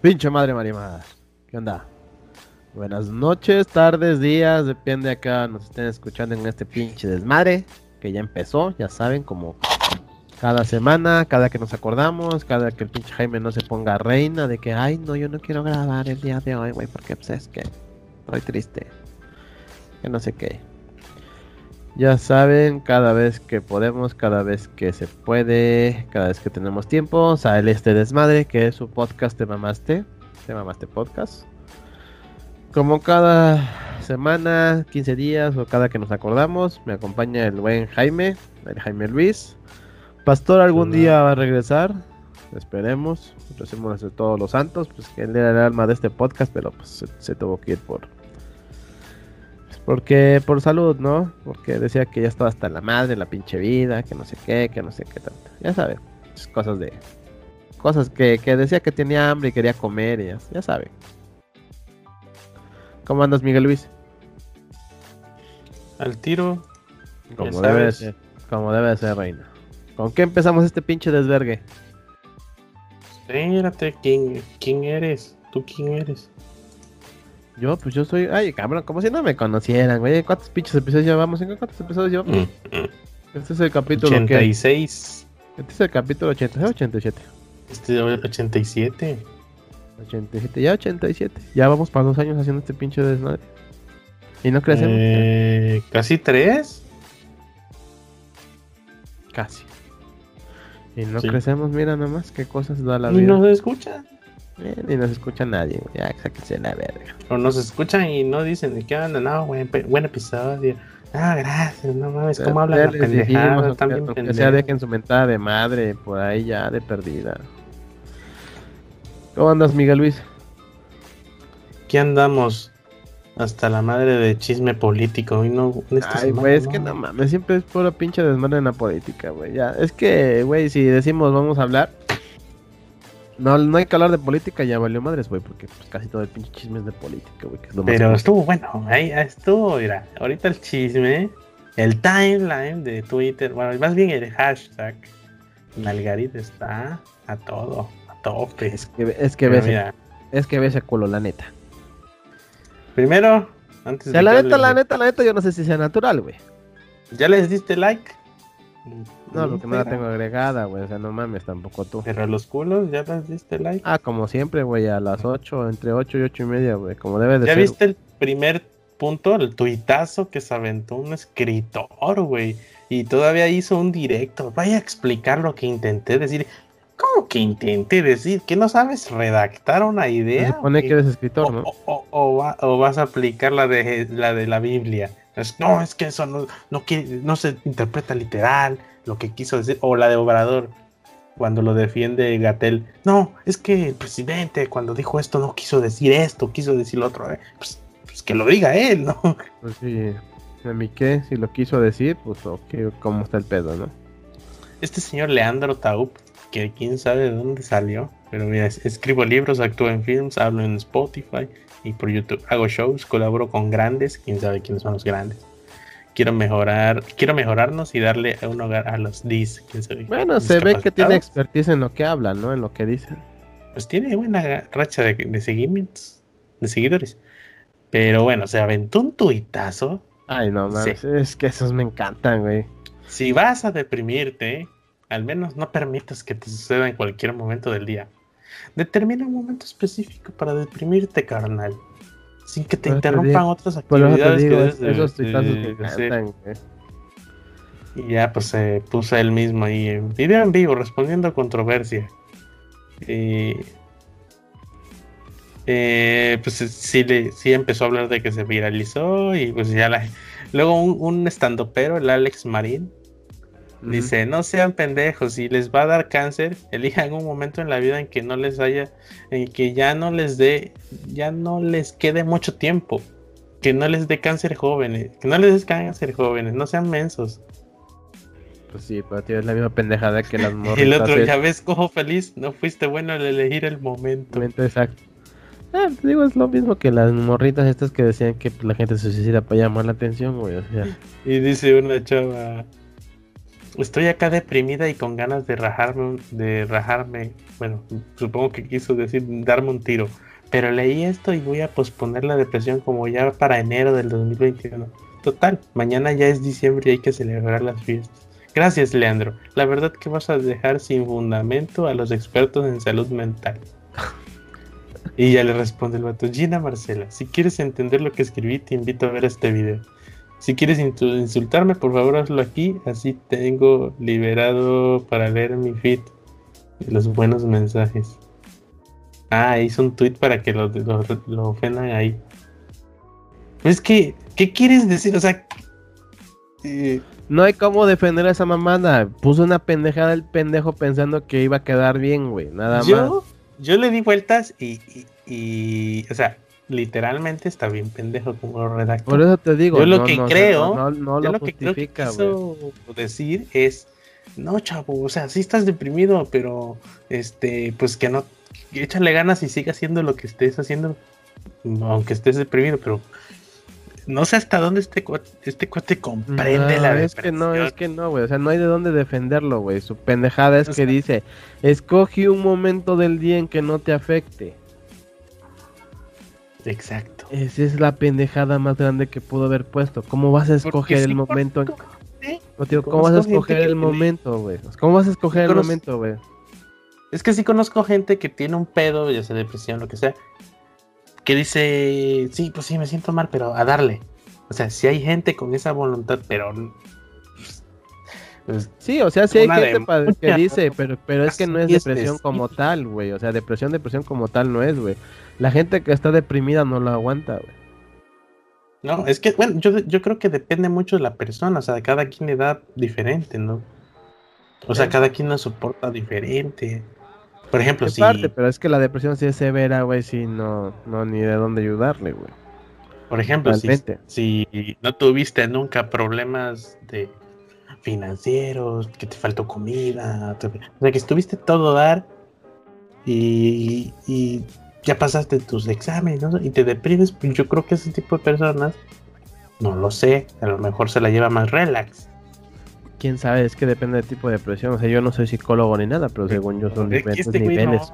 pinche madre marimada. ¿Qué onda? Buenas noches, tardes, días, depende acá nos estén escuchando en este pinche desmadre que ya empezó, ya saben, como cada semana, cada que nos acordamos, cada que el pinche Jaime no se ponga reina de que, ay, no, yo no quiero grabar el día de hoy, güey, porque pues es que estoy triste. Que no sé qué. Ya saben, cada vez que podemos, cada vez que se puede, cada vez que tenemos tiempo, sale este desmadre que es su podcast de Mamaste, de Mamaste Podcast. Como cada semana, 15 días o cada que nos acordamos, me acompaña el buen Jaime, el Jaime Luis. Pastor algún día va a regresar, esperemos, recibimos de todos los santos, pues que él era el alma de este podcast, pero pues se, se tuvo que ir por, porque por salud, ¿no? Porque decía que ya estaba hasta la madre, la pinche vida, que no sé qué, que no sé qué tanto. Ya sabe, cosas de... Cosas que, que decía que tenía hambre y quería comer, y ya, ya sabe. ¿Cómo andas, Miguel Luis? Al tiro. Como debe de ser, como debe de ser, reina. ¿Con qué empezamos este pinche desvergue? Espérate, ¿quién, quién eres? ¿Tú quién eres? Yo, pues yo soy. Ay, cabrón, como si no me conocieran, güey. ¿Cuántos pinches episodios llevamos? ¿En cuántos episodios llevamos? Mm, Este es el capítulo. 86. ¿qué? Este es el capítulo 86 o 87. Este es 87. 87, ya 87. Ya vamos para dos años haciendo este pinche desmadre. Y no crecemos. Eh, Casi tres. Casi. Y no Sí. crecemos, mira nomás qué cosas da la Y vida. no se escuchan. Eh, ni nos escucha nadie, güey. Ya, sáquense la verga. O nos escuchan y no dicen de qué onda. No, pe- buen episodio. Ah, gracias. No mames, ¿cómo hablan la les dijimos, pendejada? aunque, Están bien aunque sea dejen su mentada de madre por ahí ya de perdida. ¿Cómo andas, Miguel Luis? Aquí andamos. Hasta la madre de chisme político. Y no, esta Ay, güey, es que no mames, siempre es puro pinche desmadre en la política, güey. Ya, es que, güey, si decimos vamos a hablar, no, no hay que hablar de política, ya valió madres, güey, porque pues, casi todo el pinche chisme es de política, güey. que es lo más Pero estuvo bueno, ahí estuvo, mira, ahorita el chisme, el timeline de Twitter, bueno, más bien el hashtag, Nalgarita está a todo, a tope. es que, es que ves, mira, es que ves ese culo, la neta. primero, antes O sea, de la neta, la neta, la neta, yo no sé si sea natural, güey. ¿Ya les diste like? No, porque no la tengo agregada, güey. O sea, no mames, tampoco tú. Pero a los culos, ¿ya les diste like? Ah, como siempre, güey, a las 8, entre 8 y 8 y media, güey, como debe de ¿Ya ser. viste el primer punto, el tuitazo que se aventó un escritor, güey? Y todavía hizo un directo. Vaya a explicar lo que intenté decir. ¿Cómo que intenté decir? ¿Que no sabes redactar una Se idea? supone ¿O que eres escritor, o, ¿no? o- o- o va- o vas a aplicar la de la de la Biblia. Es- no, es que eso no, no, quiere- no se interpreta literal lo que quiso decir. O la de Obrador, cuando lo defiende Gatel. No, es que el presidente cuando dijo esto no quiso decir esto, quiso decir lo otro. Eh, Pues, pues que lo diga él, ¿no? Pues sí. A mí qué, si lo quiso decir, pues ok, cómo está el pedo, ¿no? Este señor Leandro Taup, que quién sabe de dónde salió, pero mira, es- escribo libros, actúo en films, hablo en Spotify y por YouTube. Hago shows, colaboro con grandes, quién sabe quiénes son los grandes. Quiero mejorar, quiero mejorarnos y darle un hogar a los dis, quién sabe. Bueno, se ve que tiene expertise en lo que habla, ¿no? En lo que dice. Pues tiene buena racha de, de seguimientos, de seguidores. Pero bueno, se aventó un tuitazo. Ay, no mames, es que esos me encantan, güey. Si vas a deprimirte, al menos no permitas que te suceda en cualquier momento del día. Determina un momento específico para deprimirte, carnal. Sin que te interrumpan otras actividades digo, que es- de- esos de- encantan, güey. Y ya pues se puso él mismo ahí en video en vivo respondiendo a controversia. Y eh, pues sí, le, sí empezó a hablar de que se viralizó y pues ya la... Luego un, un estandopero, el Alex Marín, Dice, no sean pendejos, si les va a dar cáncer, elijan un momento en la vida en que no les haya, en que ya no les dé, ya no les quede mucho tiempo. Que no les dé cáncer jóvenes, que no les dé cáncer jóvenes, no sean mensos. Pues sí, pero tío, es la misma pendejada que las Y el otro, ya ves, cojo feliz, no fuiste bueno al elegir el momento. Momento exacto. Ah, te digo, es lo mismo que las morritas estas que decían que pues, la gente se suicida para llamar la atención, güey. O sea, Y dice una chava, estoy acá deprimida y con ganas de rajarme, de rajarme, bueno, supongo que quiso decir darme un tiro, pero leí esto y voy a posponer la depresión como ya para enero del 2021. Total, mañana ya es diciembre y hay que celebrar las fiestas. Gracias, Leandro. La verdad que vas a dejar sin fundamento a los expertos en salud mental. Y ya le responde el vato, Gina Marcela, si quieres entender lo que escribí, te invito a ver este video. Si quieres insultarme, por favor hazlo aquí, así tengo liberado para leer mi feed los buenos mensajes. Ah, hizo un tweet para que lo, lo, ofendan ahí. es que, ¿qué quieres decir? O sea, eh, no hay cómo defender a esa mamada. Puso una pendejada el pendejo pensando que iba a quedar bien, güey. Nada más. Yo le di vueltas y, y, o sea, literalmente está bien pendejo como lo redactó. Por eso te digo. Yo lo que creo, no, lo, que creo que quiso decir es, no, chavo, o sea, sí estás deprimido, pero, este, pues que no, échale ganas y siga haciendo lo que estés haciendo, aunque estés deprimido, pero no sé hasta dónde este cuate, este cuate comprende la es que no, es que no, güey. O sea, no hay de dónde defenderlo, güey. Su pendejada es que dice, escoge un momento del día en que no te afecte. Exacto. Esa es la pendejada más grande que pudo haber puesto. ¿Cómo vas a escoger el momento? ¿Cómo vas a escoger el momento, güey? ¿Cómo vas a escoger el momento, güey? Es que sí conozco gente que tiene un pedo, ya sea depresión, lo que sea, que dice, sí, pues sí, me siento mal, pero a darle. O sea, si hay gente con esa voluntad, pero... Pues, sí, o sea, sí hay gente que dice, pero, pero es que no es depresión como tal, güey. O sea, depresión, depresión como tal no es, güey. La gente que está deprimida no lo aguanta, güey. No, es que, bueno, yo, yo creo que depende mucho de la persona, o sea, cada quien le da diferente, ¿no? O sea, cada quien lo soporta diferente. Por ejemplo, si. Parte, pero es que la depresión sí es severa, güey, si no, no ni de dónde ayudarle, güey. Por ejemplo, si, si, no tuviste nunca problemas de financieros, que te faltó comida, o sea, que estuviste todo dar y, y ya pasaste tus exámenes ¿no? y te deprimes, pues yo creo que ese tipo de personas, no lo sé, a lo mejor se la lleva más relax quién sabe, es que depende del tipo de depresión. O sea, yo no soy psicólogo ni nada, pero según yo son diferentes este niveles.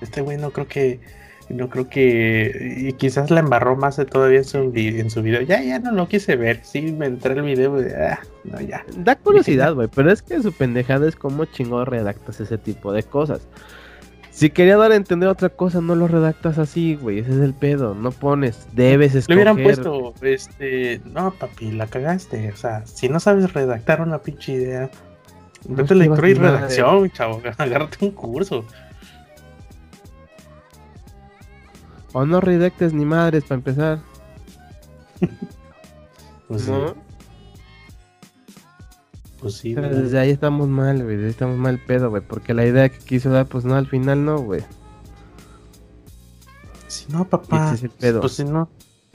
este güey no creo que. No creo que. Y quizás la embarró más de todavía en su, en su video. Ya, ya no lo quise ver. Sí, me entré el video. Ah, no, ya. Da curiosidad, güey. Pero es que su pendejada es como chingón redactas ese tipo de cosas. Si quería dar a entender otra cosa, no lo redactas así, güey. Ese es el pedo. No pones, debes escoger. Le hubieran puesto, este, no, papi, la cagaste. O sea, si no sabes redactar una pinche idea, vete a lectura y redacción, chavo. Agárrate un curso. O no redactes ni madres para empezar. pues ¿No? Pues sí, desde ahí estamos mal, güey. Estamos mal pedo, güey. Porque la idea que quiso dar, pues no, al final no, güey. Si no, papá. Pues si no.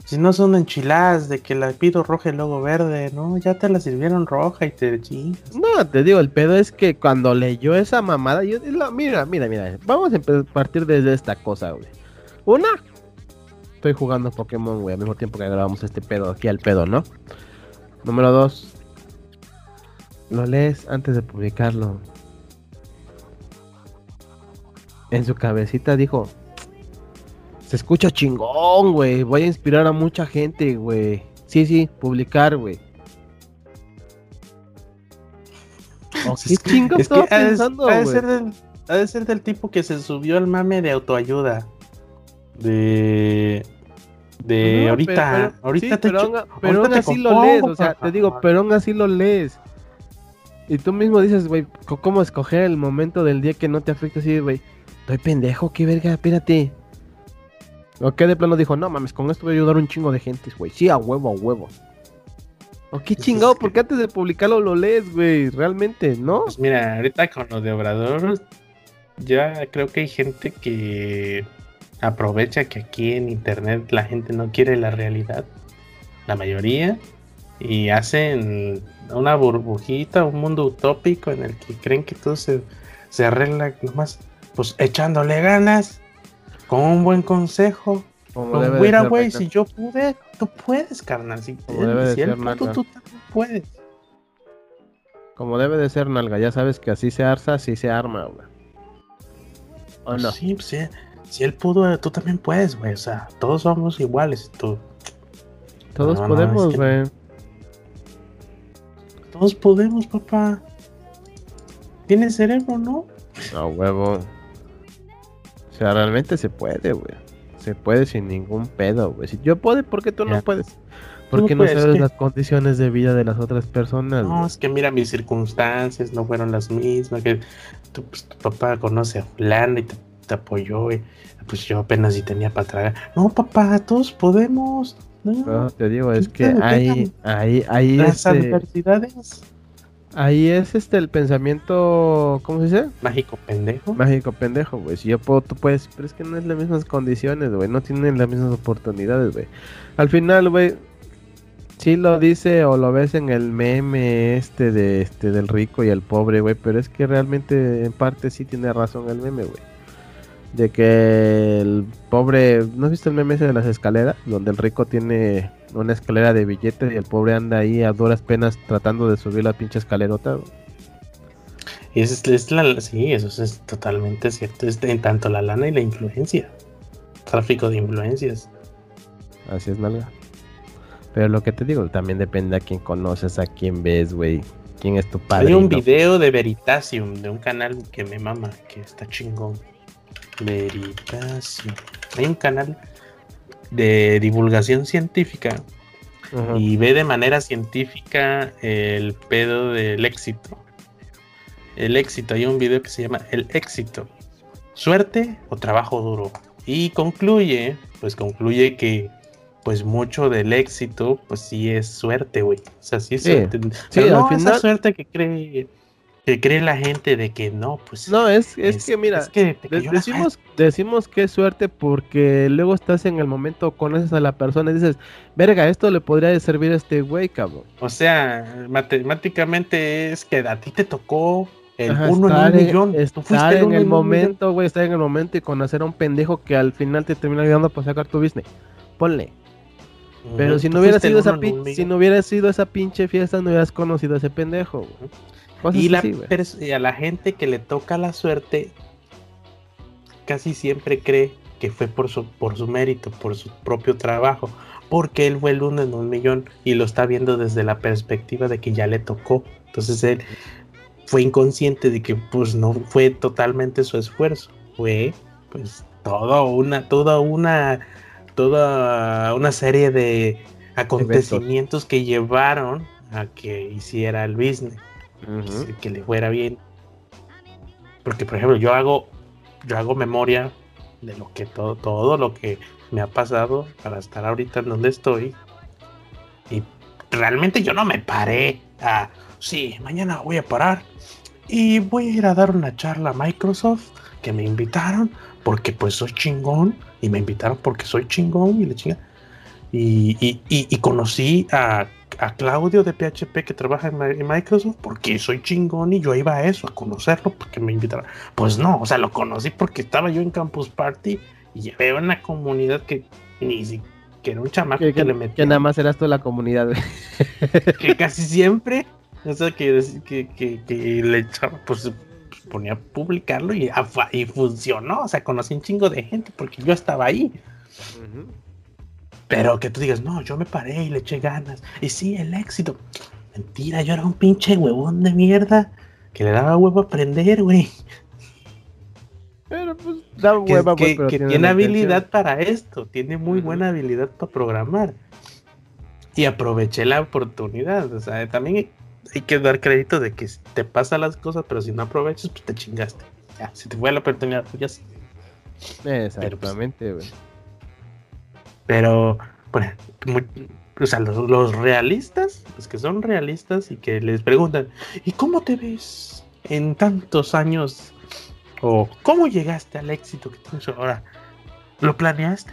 Si no son enchiladas de que la pido roja y luego verde, ¿no? Ya te la sirvieron roja y te chingas. No, te digo, el pedo es que cuando leyó esa mamada, yo, mira, mira, mira, vamos a partir desde esta cosa, güey. Una, estoy jugando Pokémon, güey, al mismo tiempo que grabamos este pedo aquí al pedo, ¿no? Número dos, lo lees antes de publicarlo. En su cabecita dijo, se escucha chingón, güey. Voy a inspirar a mucha gente, güey. Sí, sí, publicar, güey. ¿Qué chingo estaba pensando, ha de, ser del, ha de ser del tipo que se subió al mame de autoayuda. De de ahorita, ahorita te pero, aún, así lo lees, o sea, te digo, pero aún así lo lees. Y tú mismo dices, güey, ¿cómo escoger el momento del día que no te afecta así, güey? Estoy pendejo, qué verga, espérate. ¿O qué de plano dijo? No mames, con esto voy a ayudar a un chingo de gente, güey. Sí, a huevo, a huevo. ¿O qué chingado? Porque antes de publicarlo lo lees, güey. Realmente, ¿no? Pues mira, ahorita con lo de Obrador, ya creo que hay gente que aprovecha que aquí en internet la gente no quiere la realidad. La mayoría y hacen una burbujita, un mundo utópico en el que creen que todo se, se arregla nomás, pues echándole ganas, con un buen consejo. Como mira, güey, si yo pude, tú puedes, carnal. Si, si él tú, tú puedes. Como debe de ser, nalga. Ya sabes que así se arza, así se arma, güey. ¿O no? Sí, pues, sí, si él pudo, tú también puedes, güey. O sea, todos somos iguales. Tú. Todos podemos, güey. Todos podemos, papá. Tienes cerebro, ¿no? No, huevo. O sea, realmente se puede, güey. Se puede sin ningún pedo, güey. Si yo puedo, ¿por qué tú no puedes? Porque no, sabes las condiciones de vida de las otras personas. No, es que mira, mis circunstancias no fueron las mismas. Que tu, pues, tu papá conoce a fulano y te, apoyó. Y, pues yo apenas si tenía para tragar. No, papá, todos podemos. No, te digo, es que hay, hay, hay las este adversidades Ahí es este el pensamiento, ¿cómo se dice? Mágico pendejo. Mágico pendejo, güey. Si yo puedo, tú puedes, pero es que no es las mismas condiciones, güey. No tienen las mismas oportunidades, güey. Al final, güey, sí lo dice o lo ves en el meme este de este del rico y el pobre, güey, pero es que realmente en parte sí tiene razón el meme, güey. De que el pobre, ¿no has visto el meme ese de las escaleras? Donde el rico tiene una escalera de billetes y el pobre anda ahí a duras penas tratando de subir la pinche escalerota. Y es, es la, sí, eso es totalmente cierto. Es en tanto la lana y la influencia. Tráfico de influencias. Así es, nalga. Pero lo que te digo, también depende a quién conoces, a quién ves, güey. ¿Quién es tu padre? Hay un video de Veritasium, de un canal que me mama, que está chingón. Veritasium. Hay un canal de divulgación científica y ve de manera científica el pedo del éxito. El éxito, hay un video que se llama El éxito. Suerte o trabajo duro. Y concluye, pues concluye que pues mucho del éxito, pues sí es suerte, güey. O sea, sí es suerte. Sí, al final... esa suerte que cree que cree la gente de que no, pues. No, es, es, que mira, decimos, decimos que es suerte porque luego estás en el momento, conoces a la persona y dices, verga, esto le podría servir a este güey, cabrón. O sea, matemáticamente es que a ti te tocó el uno en un millón. Estar en el momento, güey, estar en el momento y conocer a un pendejo que al final te termina ayudando para sacar tu business. Ponle. Pero si no hubiera sido esa si no hubiera sido esa pinche fiesta, no hubieras conocido a ese pendejo. Güey y, la a la gente que le toca la suerte casi siempre cree que fue por su, por su mérito, por su propio trabajo, porque él fue el uno en un millón y lo está viendo desde la perspectiva de que ya le tocó. Entonces él fue inconsciente de que pues no fue totalmente su esfuerzo, fue pues toda una, toda una, toda una serie de acontecimientos que llevaron a que hiciera el business que le fuera bien. Porque, por ejemplo, yo hago, yo hago memoria de lo que todo, todo lo que me ha pasado para estar ahorita en donde estoy. Y realmente yo no me paré a, sí, mañana voy a parar y voy a ir a dar una charla a Microsoft que me invitaron porque pues soy chingón y me invitaron porque soy chingón y le chinga. Y, y, y, conocí a, a, Claudio de PHP que trabaja en, Microsoft porque soy chingón y yo iba a eso, a conocerlo porque me invitaron. Pues no, o sea, lo conocí porque estaba yo en Campus Party y llevé una comunidad que ni siquiera un chamaco que, le metía. Que nada más eras tú la comunidad, que casi siempre, o sea, que, que, que, le echaba, pues ponía a publicarlo y, y funcionó. O sea, conocí un chingo de gente porque yo estaba ahí. Pero que tú digas, no, yo me paré y le eché ganas. Y sí, el éxito. Mentira, yo era un pinche huevón de mierda que le daba huevo a aprender, güey. Pero pues da hueva, que, pues, que, tiene, habilidad para esto, tiene muy buena habilidad para programar. Y aproveché la oportunidad. O sea, también hay, que dar crédito de que te pasan las cosas, pero si no aprovechas, pues te chingaste. Ya, si te fue la oportunidad, pues ya sí. Pues, Exactamente, güey. Pero, bueno, o sea, los, realistas, los que son realistas y que les preguntan, ¿y cómo te ves en tantos años? O ¿cómo llegaste al éxito que tienes ahora? ¿Lo planeaste?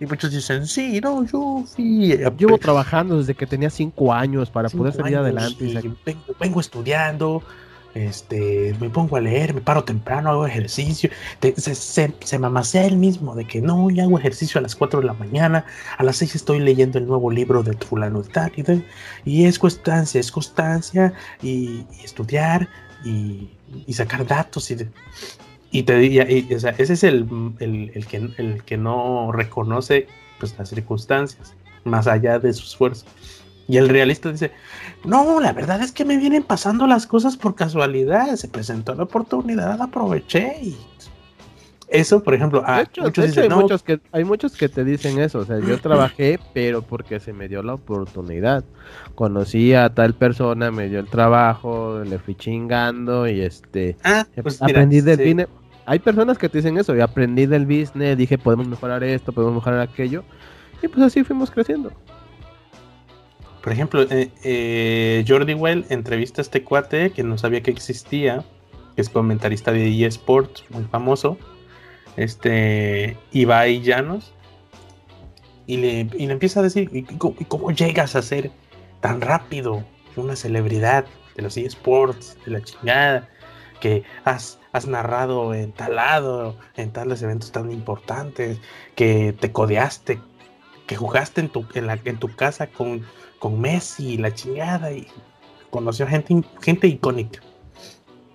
Y muchos dicen, sí, no, yo fui... Llevo trabajando desde que tenía cinco años para poder salir adelante. Vengo, vengo, estudiando este, me pongo a leer, me paro temprano, hago ejercicio, se, se, se, mamacea él mismo de que no, ya hago ejercicio a las 4 de la mañana, a las 6 estoy leyendo el nuevo libro de fulano y tal, y, es constancia, es constancia, y, y estudiar, y, y, sacar datos, y, y te y, o sea, ese es el, el, el, que, el que no reconoce pues, las circunstancias, más allá de su esfuerzo. Y el realista dice, no, la verdad es que me vienen pasando las cosas por casualidad, se presentó la oportunidad, la aproveché y eso, por ejemplo, ah, muchos hay, muchos que, hay muchos que te dicen eso, o sea, yo trabajé, pero porque se me dio la oportunidad. Conocí a tal persona, me dio el trabajo, le fui chingando y este, ah, pues aprendí del business. Hay personas que te dicen eso, y aprendí del business, dije, podemos mejorar esto, podemos mejorar aquello, y pues así fuimos creciendo. Por ejemplo, eh, eh, Jordi Well entrevista a este cuate que no sabía que existía, que es comentarista de eSports, muy famoso, este Ibai Llanos, y le, y le empieza a decir, ¿y cómo, llegas a ser tan rápido una celebridad de los eSports, de la chingada, que has, has narrado en tal lado, en tales eventos tan importantes, que te codeaste, que jugaste en tu, en, la, en tu casa con con Messi y la chingada y conoció gente, gente icónica.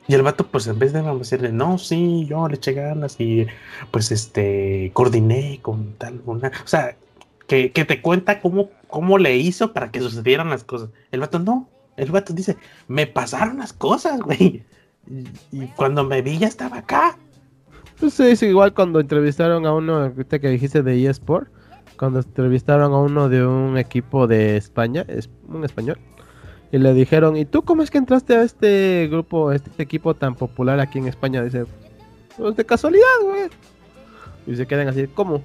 Y el vato, pues en vez de decirle, no, sí, yo le eché ganas y pues este, coordiné con tal. O sea, que, te cuenta cómo, cómo le hizo para que sucedieran las cosas. El vato no. El vato dice, me pasaron las cosas, güey. Y, cuando me vi ya estaba acá. Pues es igual cuando entrevistaron a uno que dijiste de eSport cuando entrevistaron a uno de un equipo de España, es un español, y le dijeron, ¿y tú cómo es que entraste a este grupo, este equipo tan popular aquí en España? Dice, pues de casualidad, güey. Y se quedan así, ¿cómo?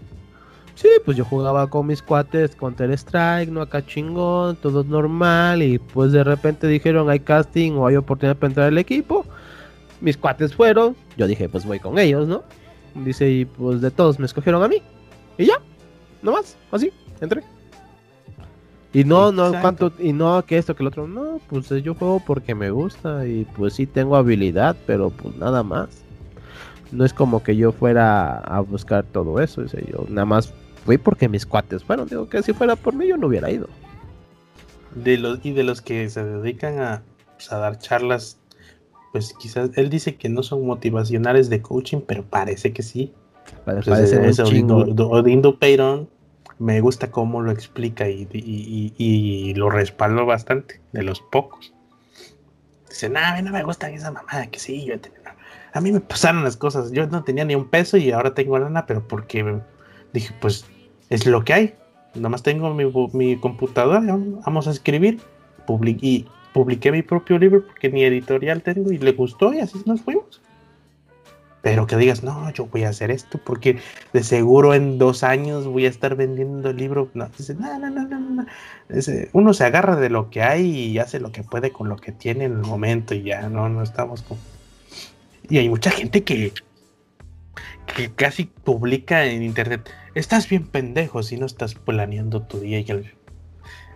Sí, pues yo jugaba con mis cuates Counter Strike, no acá chingón, todo normal, y pues de repente dijeron, hay casting o hay oportunidad para entrar al equipo. Mis cuates fueron, yo dije, pues voy con ellos, ¿no? Dice, y pues de todos me escogieron a mí. Y ya, no más, así, entré. Y no, no, cuánto, y no que esto, que el otro, no, pues yo juego porque me gusta y pues sí tengo habilidad, pero pues nada más. No es como que yo fuera a buscar todo eso, yo nada más fui porque mis cuates fueron, digo que si fuera por mí yo no hubiera ido. De los, y de los que se dedican a, pues, a dar charlas, pues quizás él dice que no son motivacionales de coaching, pero parece que sí. Parece ese Odindo Peyron me gusta cómo lo explica y, lo respaldo bastante, de los pocos. Dice, no, no me gusta esa mamada, que sí, yo a mí me pasaron las cosas, yo no tenía ni un peso y ahora tengo lana, pero porque dije, pues es lo que hay, nomás tengo mi, mi computadora, vamos a escribir, publiqué, publiqué mi propio libro porque ni editorial tengo y le gustó y así nos fuimos. Pero que digas, no, yo voy a hacer esto porque de seguro en dos años voy a estar vendiendo el libro. No, dice, no, no, no, no, no. uno se agarra de lo que hay y hace lo que puede con lo que tiene en el momento y ya, no, no estamos con... Y hay mucha gente que, que casi publica en internet, estás bien pendejo si no estás planeando tu día. Y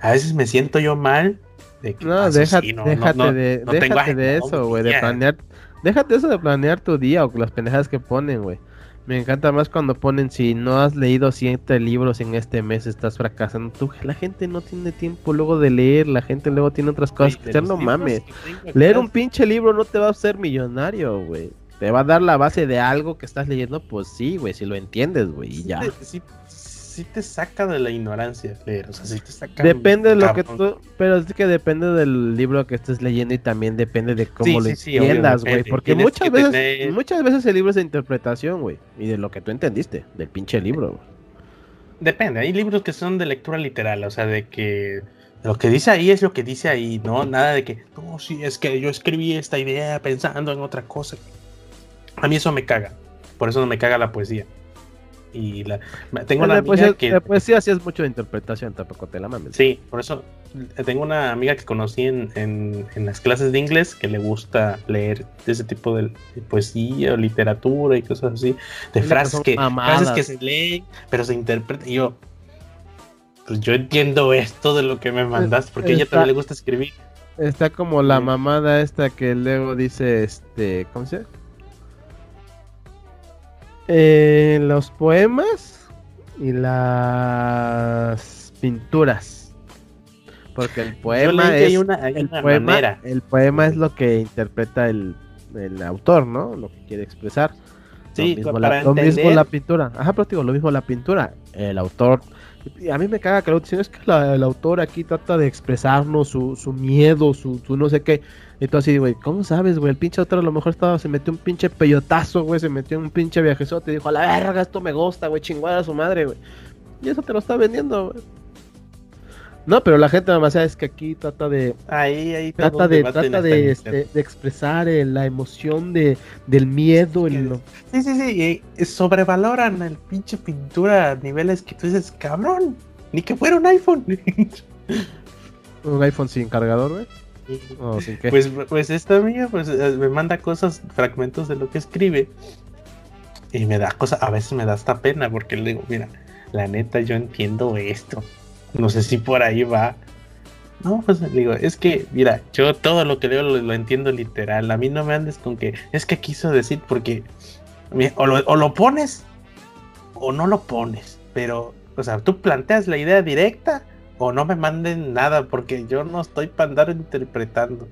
a veces me siento yo mal. De que, no, déjate, déjate, de, déjate de eso, güey, de planear Déjate eso de planear tu día o las pendejadas que ponen, güey. Me encanta más cuando ponen si no has leído siete libros en este mes estás fracasando. Tú, la gente no tiene tiempo luego de leer, la gente luego tiene otras cosas que hacer, no mames. Leer un pinche libro no te va a hacer millonario, güey. Te va a dar la base de algo que estás leyendo, pues sí, güey, si lo entiendes, güey, y ya sí te saca de la ignorancia leer, o sea, sí te saca. Depende de lo que tú, pero es que depende del libro que estés leyendo y también depende de cómo lo entiendas, güey, porque muchas veces muchas veces el libro es de interpretación, güey, y de lo que tú entendiste del pinche libro. Güey. Depende, hay libros que son de lectura literal, o sea, de que lo que dice ahí es lo que dice ahí, no nada de que, no, sí, es que yo escribí esta idea pensando en otra cosa. A mí eso me caga. Por eso no me caga la poesía. Y la, tengo una amiga que. Pues sí, así es mucho de interpretación, tampoco te la mames. Sí, por eso tengo una amiga que conocí en, en, las clases de inglés que le gusta leer ese tipo de, poesía o literatura y cosas así, de frases que, frases que se leen, pero se interpretan. Y yo, pues yo entiendo esto de lo que me mandas, porque a ella también le gusta escribir. Está como la mamada esta que luego dice, este, ¿cómo se llama? Eh, los poemas y las pinturas. Porque el poema es el, poema, el poema es lo que interpreta el, el autor, ¿no? Lo que quiere expresar. Sí, lo mismo, la, lo mismo la pintura. Ajá, pero digo, lo mismo la pintura. El autor a mí me caga que lo dicen, es que el autor aquí trata de expresarnos su, su miedo, su, su, no sé qué. Y tú así, güey, ¿cómo sabes, güey? El pinche autor a lo mejor estaba, se metió un pinche peyotazo, güey, se metió un pinche viajezote y dijo, a la verga, esto me gusta, güey, chingada a su madre, güey. Y eso te lo está vendiendo, güey. No, pero la gente demasiado es que aquí trata de. Ahí, ahí trata de, trata de, este, de expresar eh, la emoción de, del miedo. Sí, sí, sí. Y sobrevaloran el pinche pintura a niveles que tú dices, cabrón, ni que fuera un iPhone. un iPhone sin cargador, güey. Pues, pues esta mía pues, eh, me manda cosas, fragmentos de lo que escribe. Y me da cosas, a veces me da hasta pena porque le digo, mira, la neta yo entiendo esto. No sé si por ahí va. No, pues digo, es que, mira, yo todo lo que leo lo, entiendo literal. A mí no me andes con que es que quiso decir porque o lo, pones o no lo pones. Pero, o sea, tú planteas la idea directa o no me manden nada porque yo no estoy para andar interpretando.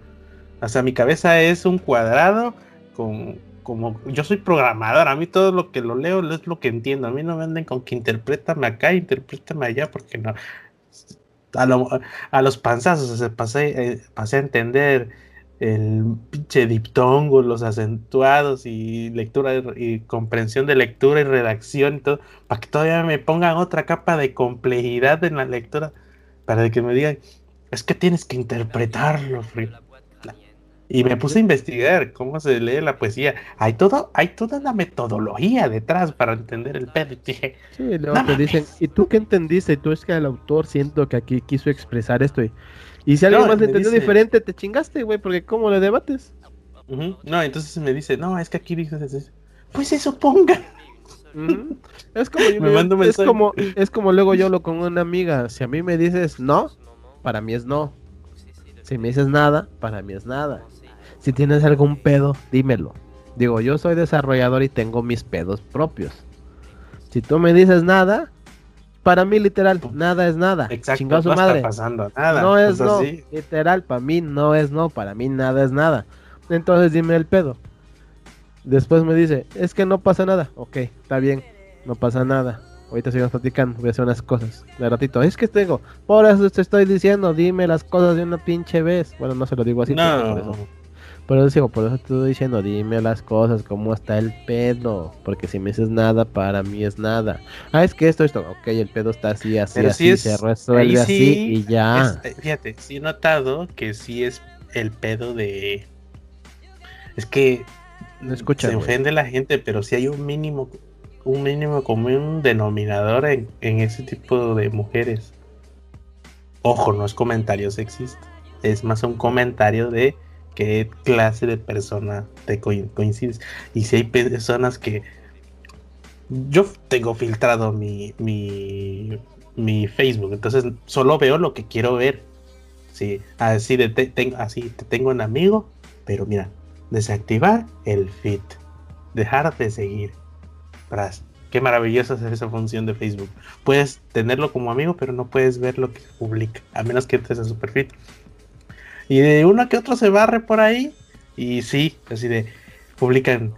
O sea, mi cabeza es un cuadrado con, como yo soy programador, a mí todo lo que lo leo es lo que entiendo. A mí no me anden con que interprétame acá, interprétame allá, porque no a, los panzazos, pasé, eh, pasé a entender el pinche diptongo, los acentuados y lectura y, comprensión de lectura y redacción y todo, para que todavía me pongan otra capa de complejidad en la lectura, para que me digan, es que tienes que interpretarlo, y me puse a investigar cómo se lee la poesía. Hay todo, hay toda una metodología detrás para entender el pedo. sí, luego te dicen, ¿y tú qué entendiste? Y tú es que el autor siento que aquí quiso expresar esto. Y, si alguien más entendió diferente, te chingaste, güey, porque ¿cómo le debates? No, entonces me dice, no, es que aquí dices, pues eso ponga. Es como, es como es como luego yo lo con una amiga. Si a mí me dices no, para mí es no. Si me dices nada, para mí es nada. Si tienes algún pedo, dímelo. Digo, yo soy desarrollador y tengo mis pedos propios. Si tú me dices nada, para mí literal, nada es nada. Exacto, no madre. pasando nada. No es no, literal, para mí no es no, para mí nada es nada. Entonces dime el pedo. Después me dice, es que no pasa nada. Ok, está bien, no pasa nada. Ahorita seguimos platicando, voy a hacer unas cosas. De ratito, es que tengo, por eso te estoy diciendo, dime las cosas de una pinche vez. Bueno, no se lo digo así, no. por eso. Digo, por eso te estoy diciendo, dime las cosas, cómo está el pedo. Porque si me dices nada, para mí es nada. Ah, es que esto, esto, ok, el pedo está así, así, así, se resuelve así y ya. Eh, fíjate, sí he notado que sí es el pedo de. Es que no escucha, se ofende la gente, pero si hay un mínimo, un mínimo común denominador en, en ese tipo de mujeres. Ojo, no es comentario sexista, es más un comentario de qué clase de persona te coincides. Y si hay personas que... Yo tengo filtrado mi, mi, mi Facebook, entonces solo veo lo que quiero ver. Sí, así de te, así te tengo un amigo, pero mira, desactivar el feed, dejar de seguir. Qué maravillosa es esa función de Facebook. Puedes tenerlo como amigo, pero no puedes ver lo que publica, a menos que entres a su perfil. Y de uno que otro se barre por ahí. Y sí, así de publican.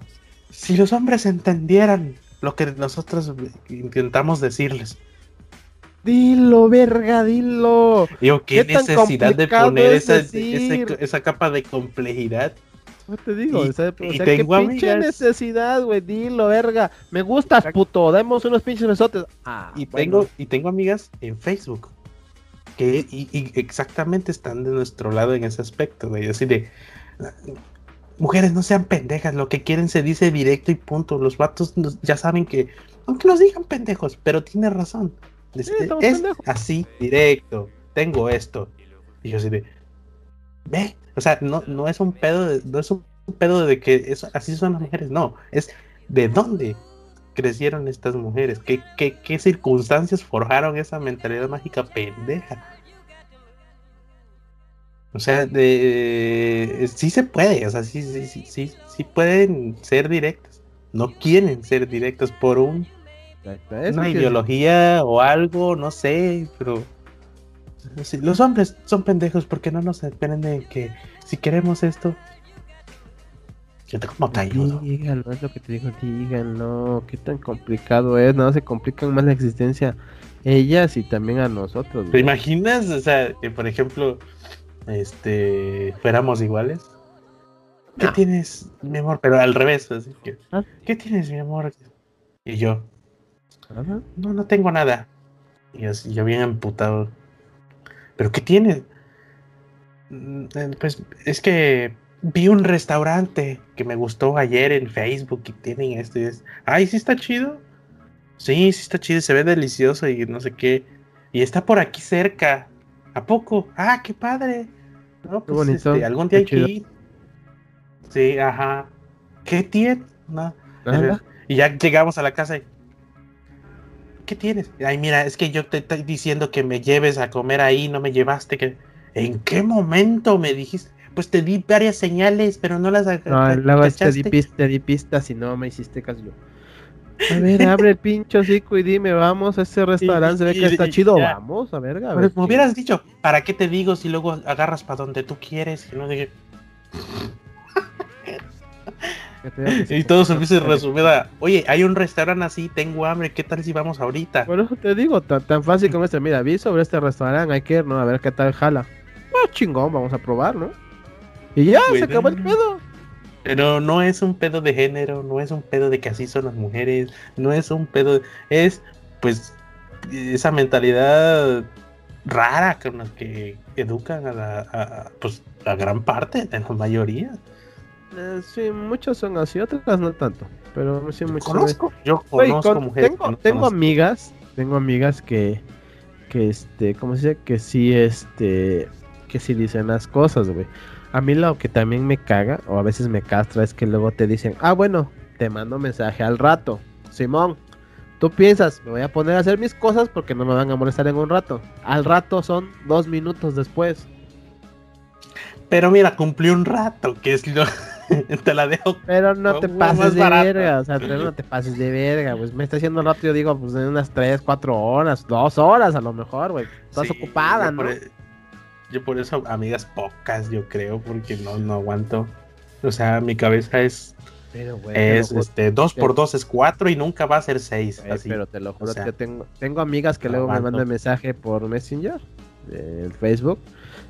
Si los hombres entendieran lo que nosotros intentamos decirles. Dilo, verga, dilo. Digo, qué, necesidad de poner esa, esa, capa de complejidad. No te digo, o sea, qué pinche necesidad, güey, dilo, verga. Me gustas, puto, demos unos pinches besotes. Ah, y, tengo, y tengo amigas en Facebook que y, exactamente están de nuestro lado en ese aspecto, güey. Así de, mujeres, no sean pendejas, lo que quieren se dice directo y punto. Los vatos ya saben que, aunque los digan pendejos, pero tiene razón. es así, directo, tengo esto. Y yo así de, ve, o sea, no, no es un pedo, de, no es un pedo de que eso, así son las mujeres, no, es de dónde crecieron estas mujeres? ¿Qué, qué, qué circunstancias forjaron esa mentalidad mágica pendeja? O sea, de, sí se puede, o sea, sí, sí, sí, sí, sí pueden ser directas. No quieren ser directas por un, una ideología o algo, no sé, pero los hombres son pendejos porque no nos de que si queremos esto, yo te como Díganlo, es lo que te digo, díganlo, qué tan complicado es, no se complican más la existencia ellas y también a nosotros. ¿Te imaginas, o sea, que por ejemplo, este, fuéramos iguales? ¿Qué tienes, mi amor? Pero al revés, así que, ¿Ah? ¿qué tienes, mi amor? Y yo, no, no tengo nada. Y así, yo bien emputado. ¿Pero qué tienes? Mm, eh, pues es que vi un restaurante que me gustó ayer en Facebook y tienen esto y es. Ay, sí está chido. Sí, sí está chido, se ve delicioso y no sé qué. Y está por aquí cerca. ¿A poco? Ah, qué padre. No, pues este, algún día aquí. Sí, ajá. ¿Qué tiene? No. Y ya llegamos a la casa y. ¿Qué tienes? Ay, mira, es que yo te estoy diciendo que me lleves a comer ahí, no me llevaste. que ¿En qué momento me dijiste? Pues te di varias señales, pero no las No, luego te di, pistas, te di pistas y no me hiciste caso. A ver, abre el pincho hocico y dime, vamos a ese restaurante, se ve que está chido, vamos, a ver, a ver. me hubieras dicho, ¿para qué te digo si luego agarras para donde tú quieres? Y, no y todo se resumido oye, hay un restaurante así, tengo hambre, ¿qué tal si vamos ahorita? Bueno, te digo, tan, fácil como este, mira, vi sobre este restaurante, hay que ir, ¿no? A ver qué tal jala. Ah, chingón, vamos a probar, ¿no? Y ya, se acabó el pedo. Pero no es un pedo de género, no es un pedo de que así son las mujeres, no es un pedo, es pues esa mentalidad rara con la que educan a la pues, la gran parte de la mayoría. Eh, sí, muchos son así, otras no tanto, pero sí muchos. Conozco, yo conozco mujeres. Tengo, tengo amigas, tengo amigas que, que este, ¿cómo se dice? Que sí, este, que sí dicen las cosas, güey. A mí lo que también me caga, o a veces me castra, es que luego te dicen, ah, bueno, te mando mensaje al rato. Simón, tú piensas, me voy a poner a hacer mis cosas porque no me van a molestar en un rato. Al rato son dos minutos después. Pero mira, cumplí un rato, que es lo... te la dejo. Pero no te pases de verga, o sea, no te pases de verga, pues me está haciendo rato, yo digo, pues en unas 3, 4 horas, 2 horas a lo mejor, güey. Estás ocupada, ¿no? E- yo por eso, amigas pocas, yo creo, porque no, no aguanto. O sea, mi cabeza es. Pero, es este, 2 por 2 es 4 y nunca va a ser 6. Pero te lo juro que tengo, tengo amigas que luego me mandan mensaje por Messenger, el Facebook.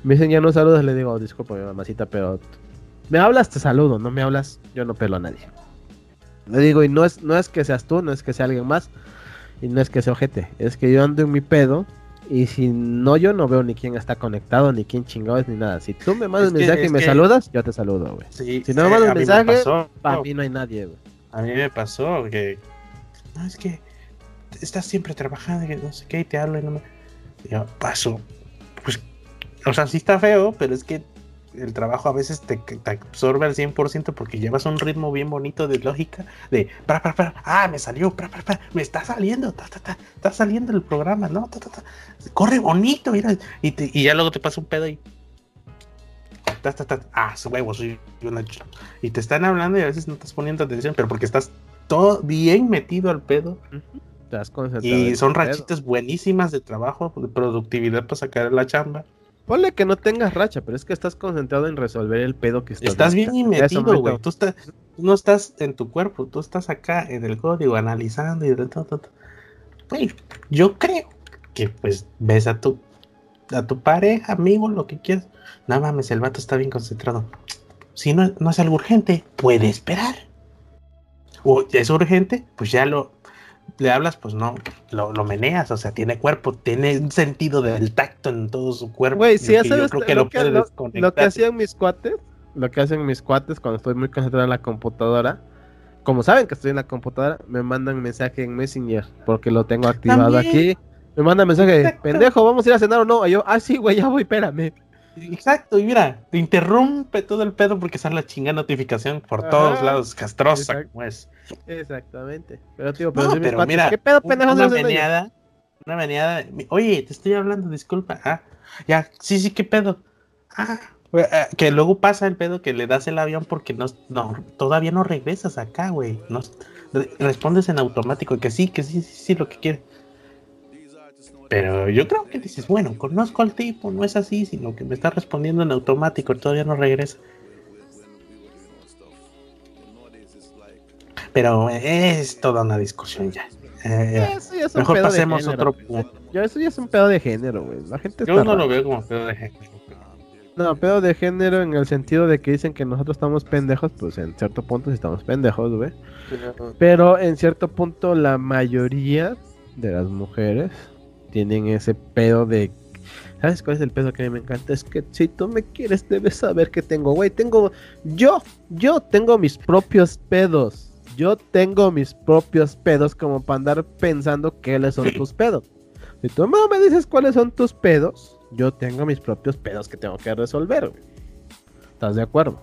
Me dicen ya no saludas, le digo, disculpa mi mamacita, pero me hablas, te saludo, no me hablas, yo no pelo a nadie. Le digo, y no es, no es que seas tú, no es que sea alguien más, y no es que sea ojete, es que yo ando en mi pedo y si no, yo no veo ni quién está conectado, ni quién chingado es, ni nada. Si tú me mandas un mensaje y me saludas, yo te saludo, güey. si no me mandas un mensaje, para mí no hay nadie, güey. A mí me pasó que. No, es que estás siempre trabajando, y no sé qué, y te hablo y no me. Yo paso. Pues, o sea, sí está feo, pero es que el trabajo a veces te, absorbe al 100% porque llevas un ritmo bien bonito de lógica de, para, para, para, ah, me salió, para, para, para, me está saliendo, está saliendo el programa, ¿no? corre bonito, mira, y, y ya luego te pasa un pedo y... ah, su huevo, soy una... Y te están hablando y a veces no estás poniendo atención, pero porque estás todo bien metido al pedo. y son rachitas buenísimas de trabajo, de productividad para sacar la chamba. Ponle que no tengas racha, pero es que estás concentrado en resolver el pedo que estás. Estás bien metido, güey. Tú, estás, no estás en tu cuerpo, tú estás acá en el código analizando y de todo. yo creo que pues ves a tu a tu pareja, amigo, lo que quieras. No mames, el vato está bien concentrado. Si no, no es algo urgente, puede esperar. O es urgente, pues ya lo le hablas, pues no, lo, meneas, o sea, tiene cuerpo, tiene un sentido del tacto en todo su cuerpo. Güey, si eso es lo, que, lo, que hacían mis cuates, lo que hacen mis cuates cuando estoy muy concentrado en la computadora, como saben que estoy en la computadora, me mandan mensaje en Messenger, porque lo tengo activado aquí. Me mandan mensaje, pendejo, vamos a ir a cenar o no. Y yo, ah, sí, güey, ya voy, espérame. Exacto, y mira, te interrumpe todo el pedo porque sale la chingada notificación por todos lados, castrosa como es. Exactamente. Pero, tío, pero, mira, ¿qué pedo, pendejo? Una meneada, una meneada. Oye, te estoy hablando, disculpa. Ah, ya, sí, sí, ¿qué pedo? Ah, ah, que luego pasa el pedo que le das el avión porque no, no todavía no regresas acá, güey. No, re- respondes en automático que sí, que sí, sí, sí, lo que quieres. Pero yo creo que dices, bueno, conozco al tipo, no es así, sino que me está respondiendo en automático, todavía no regresa. Pero es toda una discusión ya. Eh, Eso ya es un mejor pedo de pasemos género, otro punto. Yo, eso ya es un pedo de género, güey. La gente Yo está no rara. lo veo como pedo de género. No, pedo de género en el sentido de que dicen que nosotros estamos pendejos, pues en cierto punto sí estamos pendejos, güey. Pero en cierto punto la mayoría de las mujeres tienen ese pedo de... ¿Sabes cuál es el pedo que a mí me encanta? Es que si tú me quieres debes saber que tengo, güey. Tengo... Yo, yo tengo mis propios pedos. Yo tengo mis propios pedos como para andar pensando cuáles son tus pedos. Si tú no me dices cuáles son tus pedos, yo tengo mis propios pedos que tengo que resolver, güey. ¿Estás de acuerdo?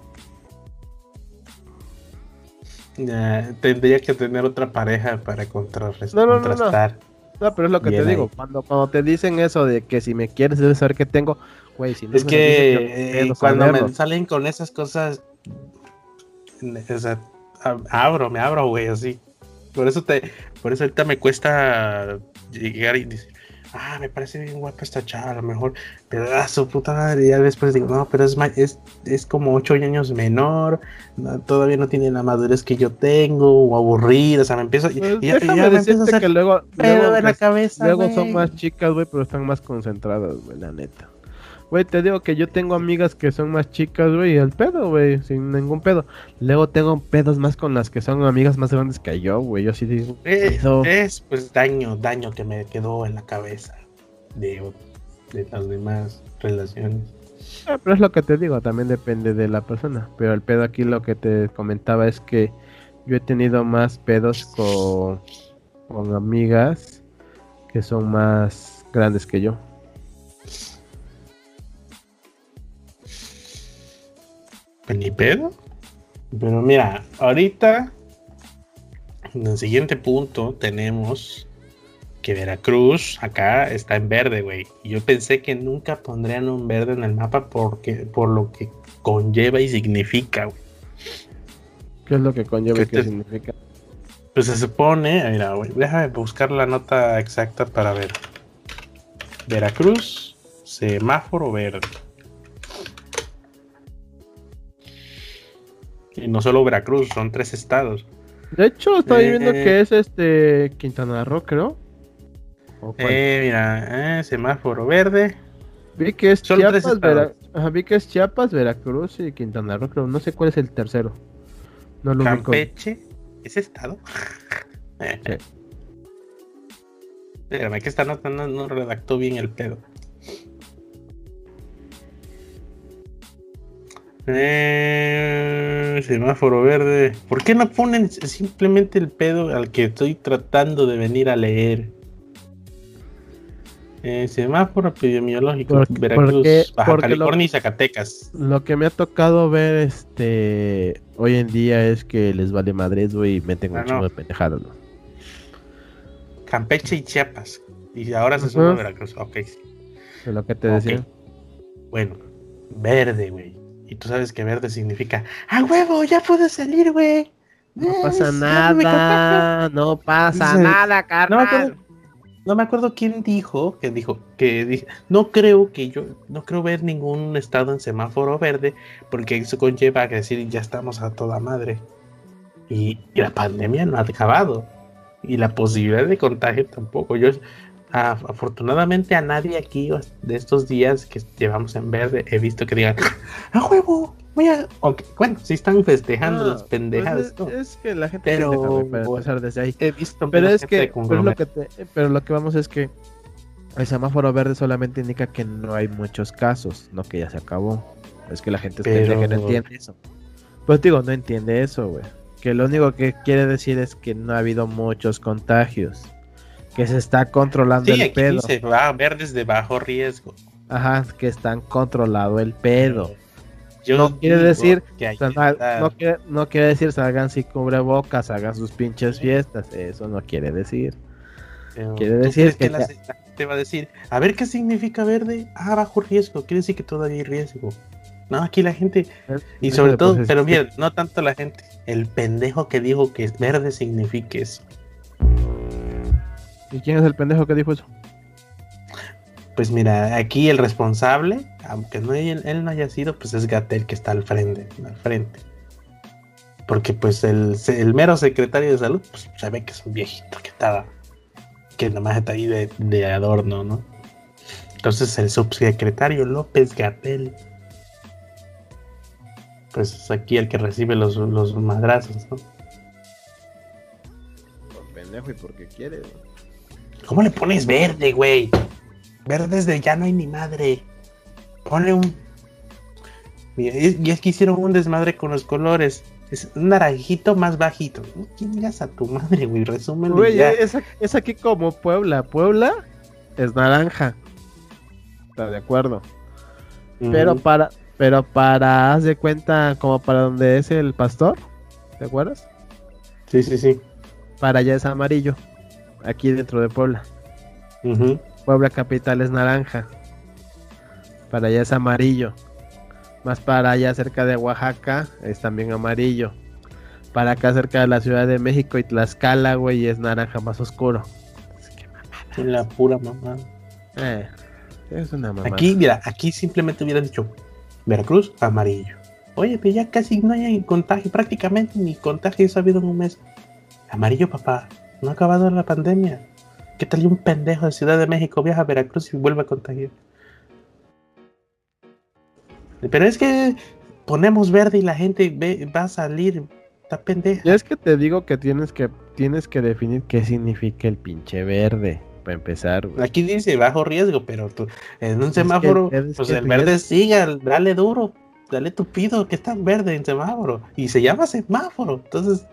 Ya, tendría que tener otra pareja para contrarrestar. No, no, no, no. pero es lo que Bien te digo. Cuando, cuando te dicen eso de que si me quieres debes saber que tengo, güey, si no Es me yo que eh, cuando saberlo. me salen con esas cosas, o sea, ab- abro, me abro, güey, así. Por eso te, por eso ahorita me cuesta llegar y decir, ah, me parece bien guapa esta chava, a lo mejor, pero a su puta madre, ya después digo, no, pero es, es, es como ocho años menor, no, todavía no tiene la madurez que yo tengo, o aburrida, o sea, me empiezo, y- Pues y ya, y déjame ya me empiezo a hacer que luego, luego, en la cabeza, luego son más chicas, güey, pero están más concentradas, güey, la neta. Güey, te digo que yo tengo amigas que son más chicas, güey, el pedo, güey, sin ningún pedo. Luego tengo pedos más con las que son amigas más grandes que yo, güey. Yo sí digo, Eh, es pues daño, daño que me quedó en la cabeza de, de las demás relaciones. Ah, pero es lo que te digo, también depende de la persona. Pero el pedo aquí lo que te comentaba es que yo he tenido más pedos con, con amigas que son más grandes que yo. Pues ni pedo. Pero mira, ahorita en el siguiente punto tenemos que Veracruz acá está en verde, güey. Y yo pensé que nunca pondrían un verde en el mapa porque por lo que conlleva y significa, güey. ¿Qué es lo que conlleva y ¿Qué te- significa? Pues se supone, mira, güey, déjame buscar la nota exacta para ver. Veracruz, semáforo verde. Y no solo Veracruz, son tres estados. De hecho, estoy Eh, viendo que es este Quintana Roo, creo. Eh, mira, eh, semáforo verde. vi que es Chiapas. Vera- Ajá, vi que es Chiapas, Veracruz y Quintana Roo, creo. No sé cuál es el tercero. No lo ubico. Campeche, ¿es estado? Sí. Espérame, que esta nota no, no redactó bien el pedo. Eh, semáforo verde. ¿Por qué no ponen simplemente el pedo al que estoy tratando de venir a leer? Eh, semáforo epidemiológico. Porque- Veracruz, porque- Baja porque lo- California y Zacatecas. Lo que me ha tocado ver este hoy en día es que les vale madres, güey, y meten un Ah, no. chingo de pendejadas, ¿no? Campeche y Chiapas. Y ahora se suma Veracruz. Ok, sí. Es lo que te decía. Bueno, verde, güey. Y tú sabes que verde significa, ¡a huevo! ¡Ya puedo salir, güey! No Eh, pasa ya no me contagio". nada, no pasa nada, carnal. no me acuerdo quién dijo, que dijo, que di- no creo que yo, no creo ver ningún estado en semáforo verde, porque eso conlleva a decir, ya estamos a toda madre. Y, y la pandemia no ha acabado. Y la posibilidad de contagio tampoco. Yo, a- afortunadamente, a nadie aquí de estos días que llevamos en verde he visto que digan, ¡a huevo! Voy a. bueno, sí están festejando No, las pendejadas. pues ¿no? es, es que la gente Pero- pendeja, desde ahí. He visto Pero es que, con pero lo que te- pero lo que vamos es que el semáforo verde solamente indica que no hay muchos casos, no que ya se acabó. Es que la gente es Pero- pendeja y no entiende eso. Pues digo, no entiende eso, güey. Que lo único que quiere decir es que no ha habido muchos contagios. Que se está controlando Sí, el aquí pedo. dice, va a verdes de bajo riesgo. Ajá, que están controlado el pedo. Yo No quiere decir, que no, quiere, no quiere decir salgan sin cubrebocas, hagan sus pinches fiestas. Eso no quiere decir. pero quiere ¿tú decir que las, gente va a decir, a ver qué significa verde. Ah, bajo riesgo, quiere decir que todavía hay riesgo. No, aquí la gente, y sobre todo, pero bien, no tanto la gente, el pendejo que dijo que verde signifique eso. ¿Y quién es el pendejo que dijo eso? Pues mira, aquí el responsable, aunque no él, no haya sido, pues es Gatel que está al frente, al frente. Porque pues el, mero secretario de salud, pues se ve que es un viejito que estaba, que nomás está ahí de, adorno, ¿no? Entonces el subsecretario López Gatel, pues es aquí el que recibe los, los madrazos, ¿no? Por pendejo y porque quiere. ¿Cómo le pones verde, güey? Verdes de ya no hay ni madre. Ponle un. Y es que hicieron un desmadre con los colores. Es un naranjito más bajito. Chingas a tu madre, güey. Resumen. Güey, es, aquí como Puebla. Puebla es naranja. Está de acuerdo. Pero para. Pero para. Haz de cuenta como para donde es el pastor. ¿Te acuerdas? Sí, sí, sí. Para allá es amarillo. Aquí dentro de Puebla. Puebla capital es naranja. Para allá es amarillo. Más para allá cerca de Oaxaca es también amarillo. Para acá cerca de la Ciudad de México y Tlaxcala, güey, es naranja más oscuro. Es la pura mamá. Eh, es una mamá. Aquí, mira, aquí simplemente hubiera dicho Veracruz, amarillo. Oye, pero ya casi no hay contagio, prácticamente ni contagio ha habido en un mes. Amarillo, papá. No ha acabado la pandemia. ¿Qué tal un pendejo de Ciudad de México viaja a Veracruz y vuelve a contagiar? Pero es que ponemos verde y la gente va a salir. Está pendeja. Y es que te digo que tienes que tienes que definir qué significa el pinche verde. Para empezar, Aquí dice bajo riesgo, pero tú, en un semáforo, pues el verde siga, dale duro, dale tupido, que está verde en semáforo. Y se llama semáforo. Entonces,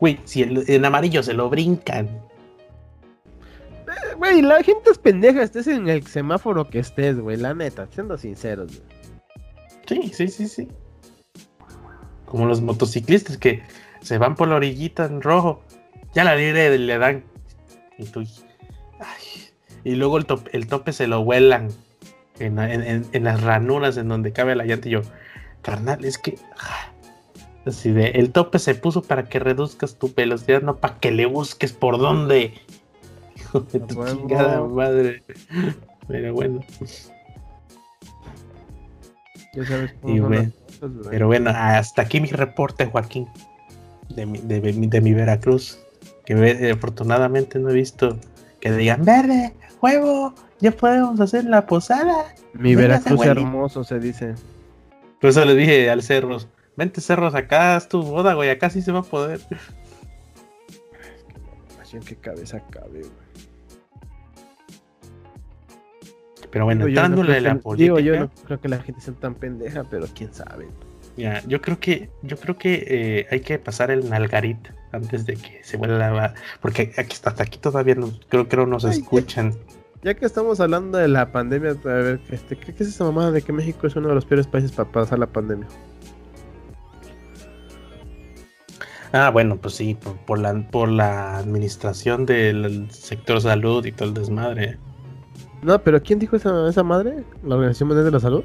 güey, si en amarillo se lo brincan Güey, la gente es pendeja, estés en el semáforo que estés, güey, la neta, siendo sinceros, Sí, sí, sí, sí. Como los motociclistas que se van por la orillita en rojo, ya la libre le dan. Y tú. y luego el, el, tope se lo vuelan en, las ranuras en donde cabe la llanta. Y yo, carnal, es que. Así de, el tope se puso para que reduzcas tu velocidad, no para que le busques por dónde tu chingada madre. Pero bueno. Ya sabes pero bueno, hasta aquí mi reporte, Joaquín, de mi, de, mi Veracruz. Que eh, afortunadamente no he visto que digan verde, huevo, ya podemos hacer la posada. Mi Veracruz hermoso se dice. Por eso le dije al Cerros, vente Cerros, acá es tu boda, güey, acá sí se va a poder. qué cabeza cabe, güey. Pero bueno, dándole la política. yo no creo que la gente sea tan pendeja, pero quién sabe. Ya, yo creo que, yo creo que eh, hay que pasar el nalgarit antes de que se vuelva la... Porque aquí, hasta aquí todavía no, creo que no nos escuchan. Ya, que estamos hablando de la pandemia, a ver, este, ¿qué, es esa mamada de que México es uno de los peores países para pasar la pandemia? Ah, bueno, pues sí, por, la, por la administración del sector salud y todo el desmadre. No, pero ¿quién dijo esa, esa madre? ¿La Organización Mundial de la Salud?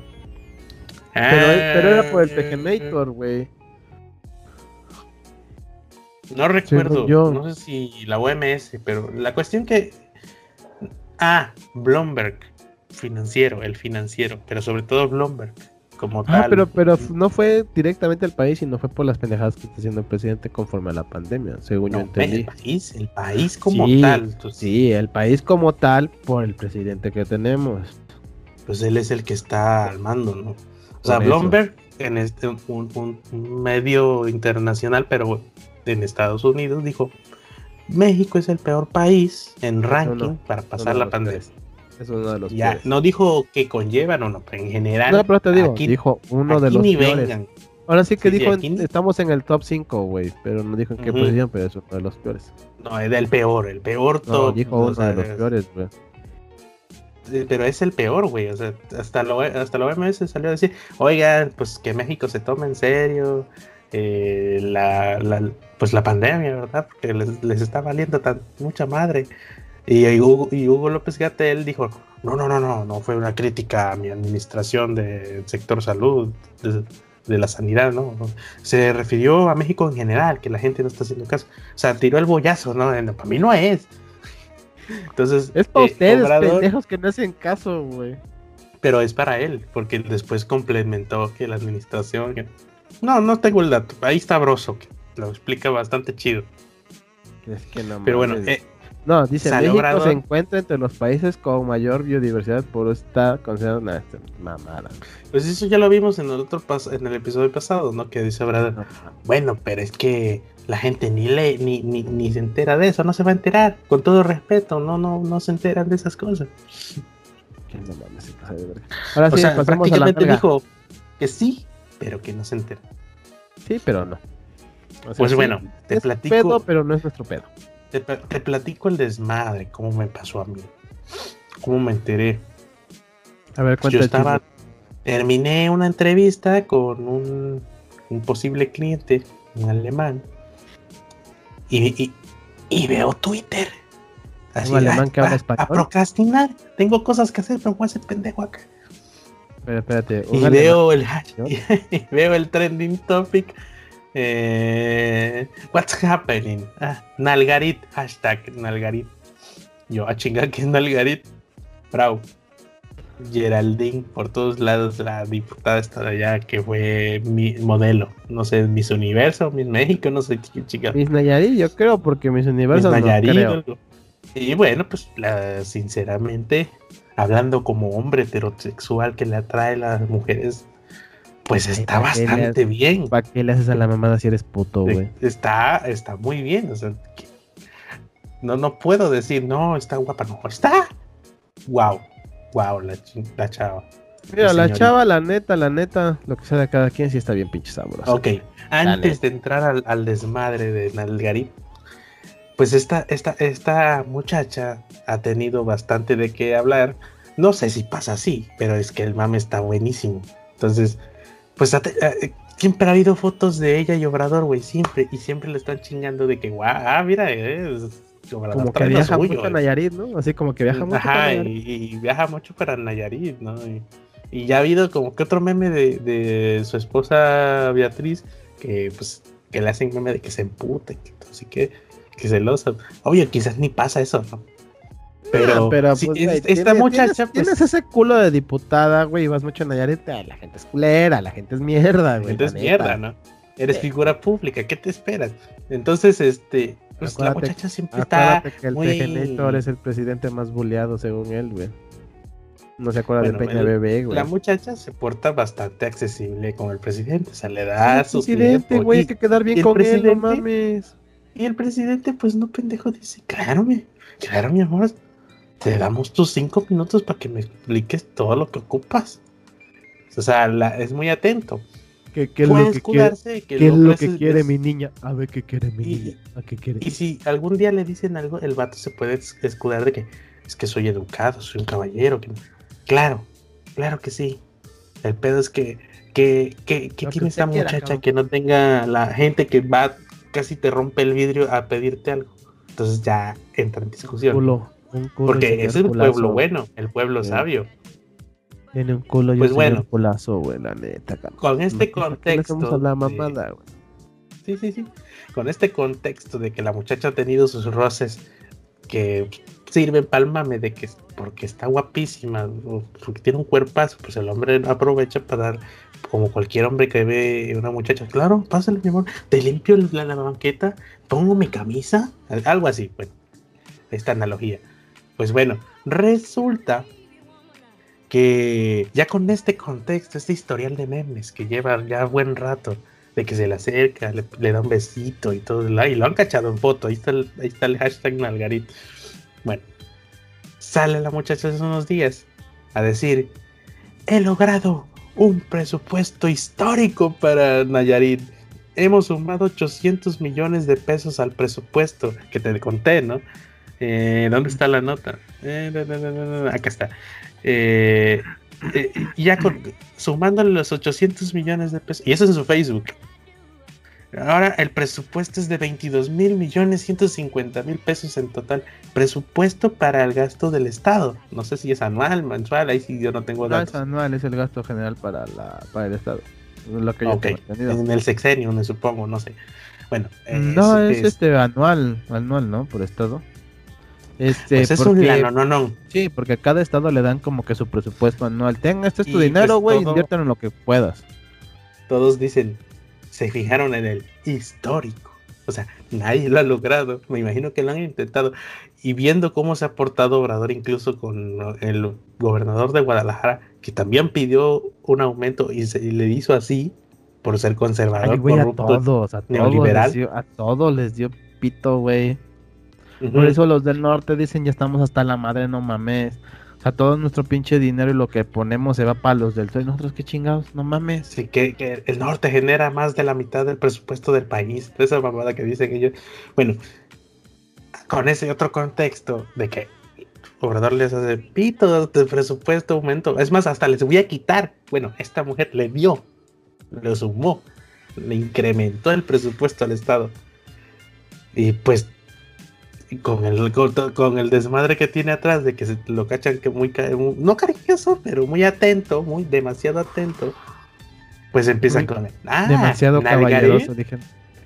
pero, era por el Pegenator, güey. No recuerdo, no sé si la OMS, pero la cuestión que... Ah, Bloomberg, financiero, el financiero, pero sobre todo Bloomberg como ah, Pero, pero no fue directamente al país, sino fue por las pendejadas que está haciendo el presidente conforme a la pandemia, según yo entendí. El país, el país como tal. Sí, el país como tal por el presidente que tenemos. Pues él es el que está al mando, ¿no? O sea, Bloomberg, en este, un, medio internacional, pero en Estados Unidos, dijo, México es el peor país en ranking para pasar la pandemia. Es uno de los ya, No dijo que conllevan o no, pero en general. No, pero te digo, dijo uno de los peores. Ahora sí que dijo, estamos en el top 5, güey, pero no dijo en qué posición, pero es uno de los peores. No, es del peor, el peor top. dijo uno de los peores, güey. Pero es el peor, güey. O sea, hasta lo, hasta lo OMS salió a decir, oigan, pues que México se tome en serio eh, la, la, pues la pandemia, ¿verdad? Porque les, les está valiendo tan, mucha madre. Y Hugo, y Hugo López Gatel dijo, no, no, no, no, no fue una crítica a mi administración del sector salud, de, de, la sanidad, ¿no? Se refirió a México en general, que la gente no está haciendo caso. O sea, tiró el bollazo, ¿no? para mí no es. Entonces, es para eh, ustedes, pendejos que no hacen caso, güey. Pero es para él, porque después complementó que la administración. No, no tengo el dato. Ahí está Broso, que lo explica bastante chido. Es que no Pero bueno, eh, no, dice México se encuentra entre los países con mayor biodiversidad por estar considerado una mamada. Pues eso ya lo vimos en el otro en el episodio pasado, ¿no? Que dice Brad, bueno, pero es que la gente ni lee ni, ni, ni, se entera de eso, no se va a enterar, con todo respeto, no, no, no se enteran de esas cosas. Ahora sí, pasamos a la dijo que sí, pero que no se entera. Sí, pero no. pues bueno, te platico. Pedo, pero no es nuestro pedo. Te, platico el desmadre, cómo me pasó a mí. Cómo me enteré. A ver, Yo estaba. Terminé una entrevista con un, un posible cliente, un alemán. Y, y, veo Twitter. Así, alemán que habla a, a, procrastinar. Tengo cosas que hacer, pero voy a ser pendejo acá. Pero espérate. Y veo el, y veo el trending topic eh, what's happening? Ah, Nalgarit, hashtag Nalgarit. Yo, a chingar que es Nalgarit. Bravo. Geraldine, por todos lados, la diputada está allá que fue mi modelo. No sé, Miss Universo, Miss México, no sé qué chica. Miss Nayarit, yo creo, porque Miss Universo. Miss Nayarit, Y bueno, pues la, sinceramente, hablando como hombre heterosexual que le atrae a las mujeres, pues está bastante bien. ¿Para qué le haces a la mamada si eres puto, güey? Está, está muy bien. O sea, no, no puedo decir, no, está guapa, no, está. Wow, wow, la, la chava. Mira, la, chava, la neta, la neta, lo que sea de cada quien sí está bien pinche sabroso. Ok, antes de entrar al, desmadre de Nalgarit, pues esta, esta, esta muchacha ha tenido bastante de qué hablar. No sé si pasa así, pero es que el mame está buenísimo. Entonces, pues eh, siempre ha habido fotos de ella y Obrador, güey, siempre, y siempre le están chingando de que, guau, ah, mira, es Obrador como que viaja mucho a Nayarit, ¿no? Así como que viaja mucho. Ajá, y, viaja mucho para Nayarit, ¿no? Y, ya ha habido como que otro meme de, su esposa Beatriz, que pues, que le hacen meme de que se empute, que, así que, que celosa. Obvio, quizás ni pasa eso, ¿no? Pero, pero pues, esta muchacha. Pues tienes, ese culo de diputada, güey, y vas mucho en Nayarit. La gente es culera, la gente es mierda, güey. La gente es mierda, ¿no? Eres figura pública, ¿qué te esperas? Entonces, este. Pues la muchacha siempre está. que el muy... es el presidente más bulleado, según él, güey. No se acuerda de Peña Bebé, güey. La muchacha se porta bastante accesible con el presidente. O sea, le da su presidente, güey, hay que quedar bien con él, no mames. Y el presidente, pues no pendejo, dice, claro, mi, claro, mi amor, te damos tus cinco minutos para que me expliques todo lo que ocupas. O sea, es muy atento. ¿Qué, es lo que quiere, ¿qué es lo que quiere mi niña? A ver qué quiere mi niña. ¿A qué quiere? Y si algún día le dicen algo, el vato se puede escudar de que es que soy educado, soy un caballero. Claro, claro que sí. El pedo es que, que, que, que tiene esa muchacha que no tenga la gente que va, casi te rompe el vidrio a pedirte algo. Entonces ya entra en discusión. Porque es el pueblo bueno, el pueblo sabio. Tiene un culo y pues bueno, culazo, güey, la neta. Con este contexto. mamada, güey. Sí, sí, sí. Con este contexto de que la muchacha ha tenido sus roces que sirven palmame de que porque está guapísima, porque tiene un cuerpazo, pues el hombre aprovecha para dar, como cualquier hombre que ve una muchacha, claro, pásale mi amor, te limpio la, la banqueta, pongo mi camisa, algo así, bueno, esta analogía. Pues bueno, resulta que ya con este contexto, este historial de memes que lleva ya buen rato, de que se le acerca, le, da un besito y todo, y lo han cachado en foto, ahí está el, ahí está el hashtag Nalgarit. Bueno, sale la muchacha hace unos días a decir, he logrado un presupuesto histórico para Nayarit. Hemos sumado 800 millones de pesos al presupuesto que te conté, ¿no? Eh, ¿Dónde está la nota? Eh, acá está. Eh, ya con, sumándole los 800 millones de pesos, y eso es en su Facebook. Ahora el presupuesto es de 22 mil millones 150 mil pesos en total. Presupuesto para el gasto del Estado. No sé si es anual, mensual, ahí sí yo no tengo datos. No, es anual, es el gasto general para, la, para el Estado. Lo que yo En el sexenio, me supongo, no sé. Bueno. no, es, este anual, anual, ¿no? Por Estado. Este, pues es un no, no, no. Sí, porque a cada estado le dan como que su presupuesto anual. Tenga, este es tu dinero, pues, güey, inviértelo en lo que puedas. Todos dicen, se fijaron en el histórico. O sea, nadie lo ha logrado. Me imagino que lo han intentado. Y viendo cómo se ha portado Obrador incluso con el gobernador de Guadalajara, que también pidió un aumento y, se, le hizo así por ser conservador, a todos, a. Todos a todos les dio pito, güey. Por eso los del norte dicen ya estamos hasta la madre, no mames. O sea, todo nuestro pinche dinero y lo que ponemos se va para los del sur. Nosotros qué chingados, no mames. Sí, que, el norte genera más de la mitad del presupuesto del país. Esa mamada que dicen ellos. Bueno, con ese otro contexto de que Obrador les hace pito de presupuesto aumento. Es más, hasta les voy a quitar. Bueno, esta mujer le dio, lo sumó, le incrementó el presupuesto al Estado. Y pues con el, con, el desmadre que tiene atrás de que se lo cachan que muy, no cariñoso, pero muy atento, muy demasiado atento, pues empiezan con el, ah, demasiado caballeroso, dije.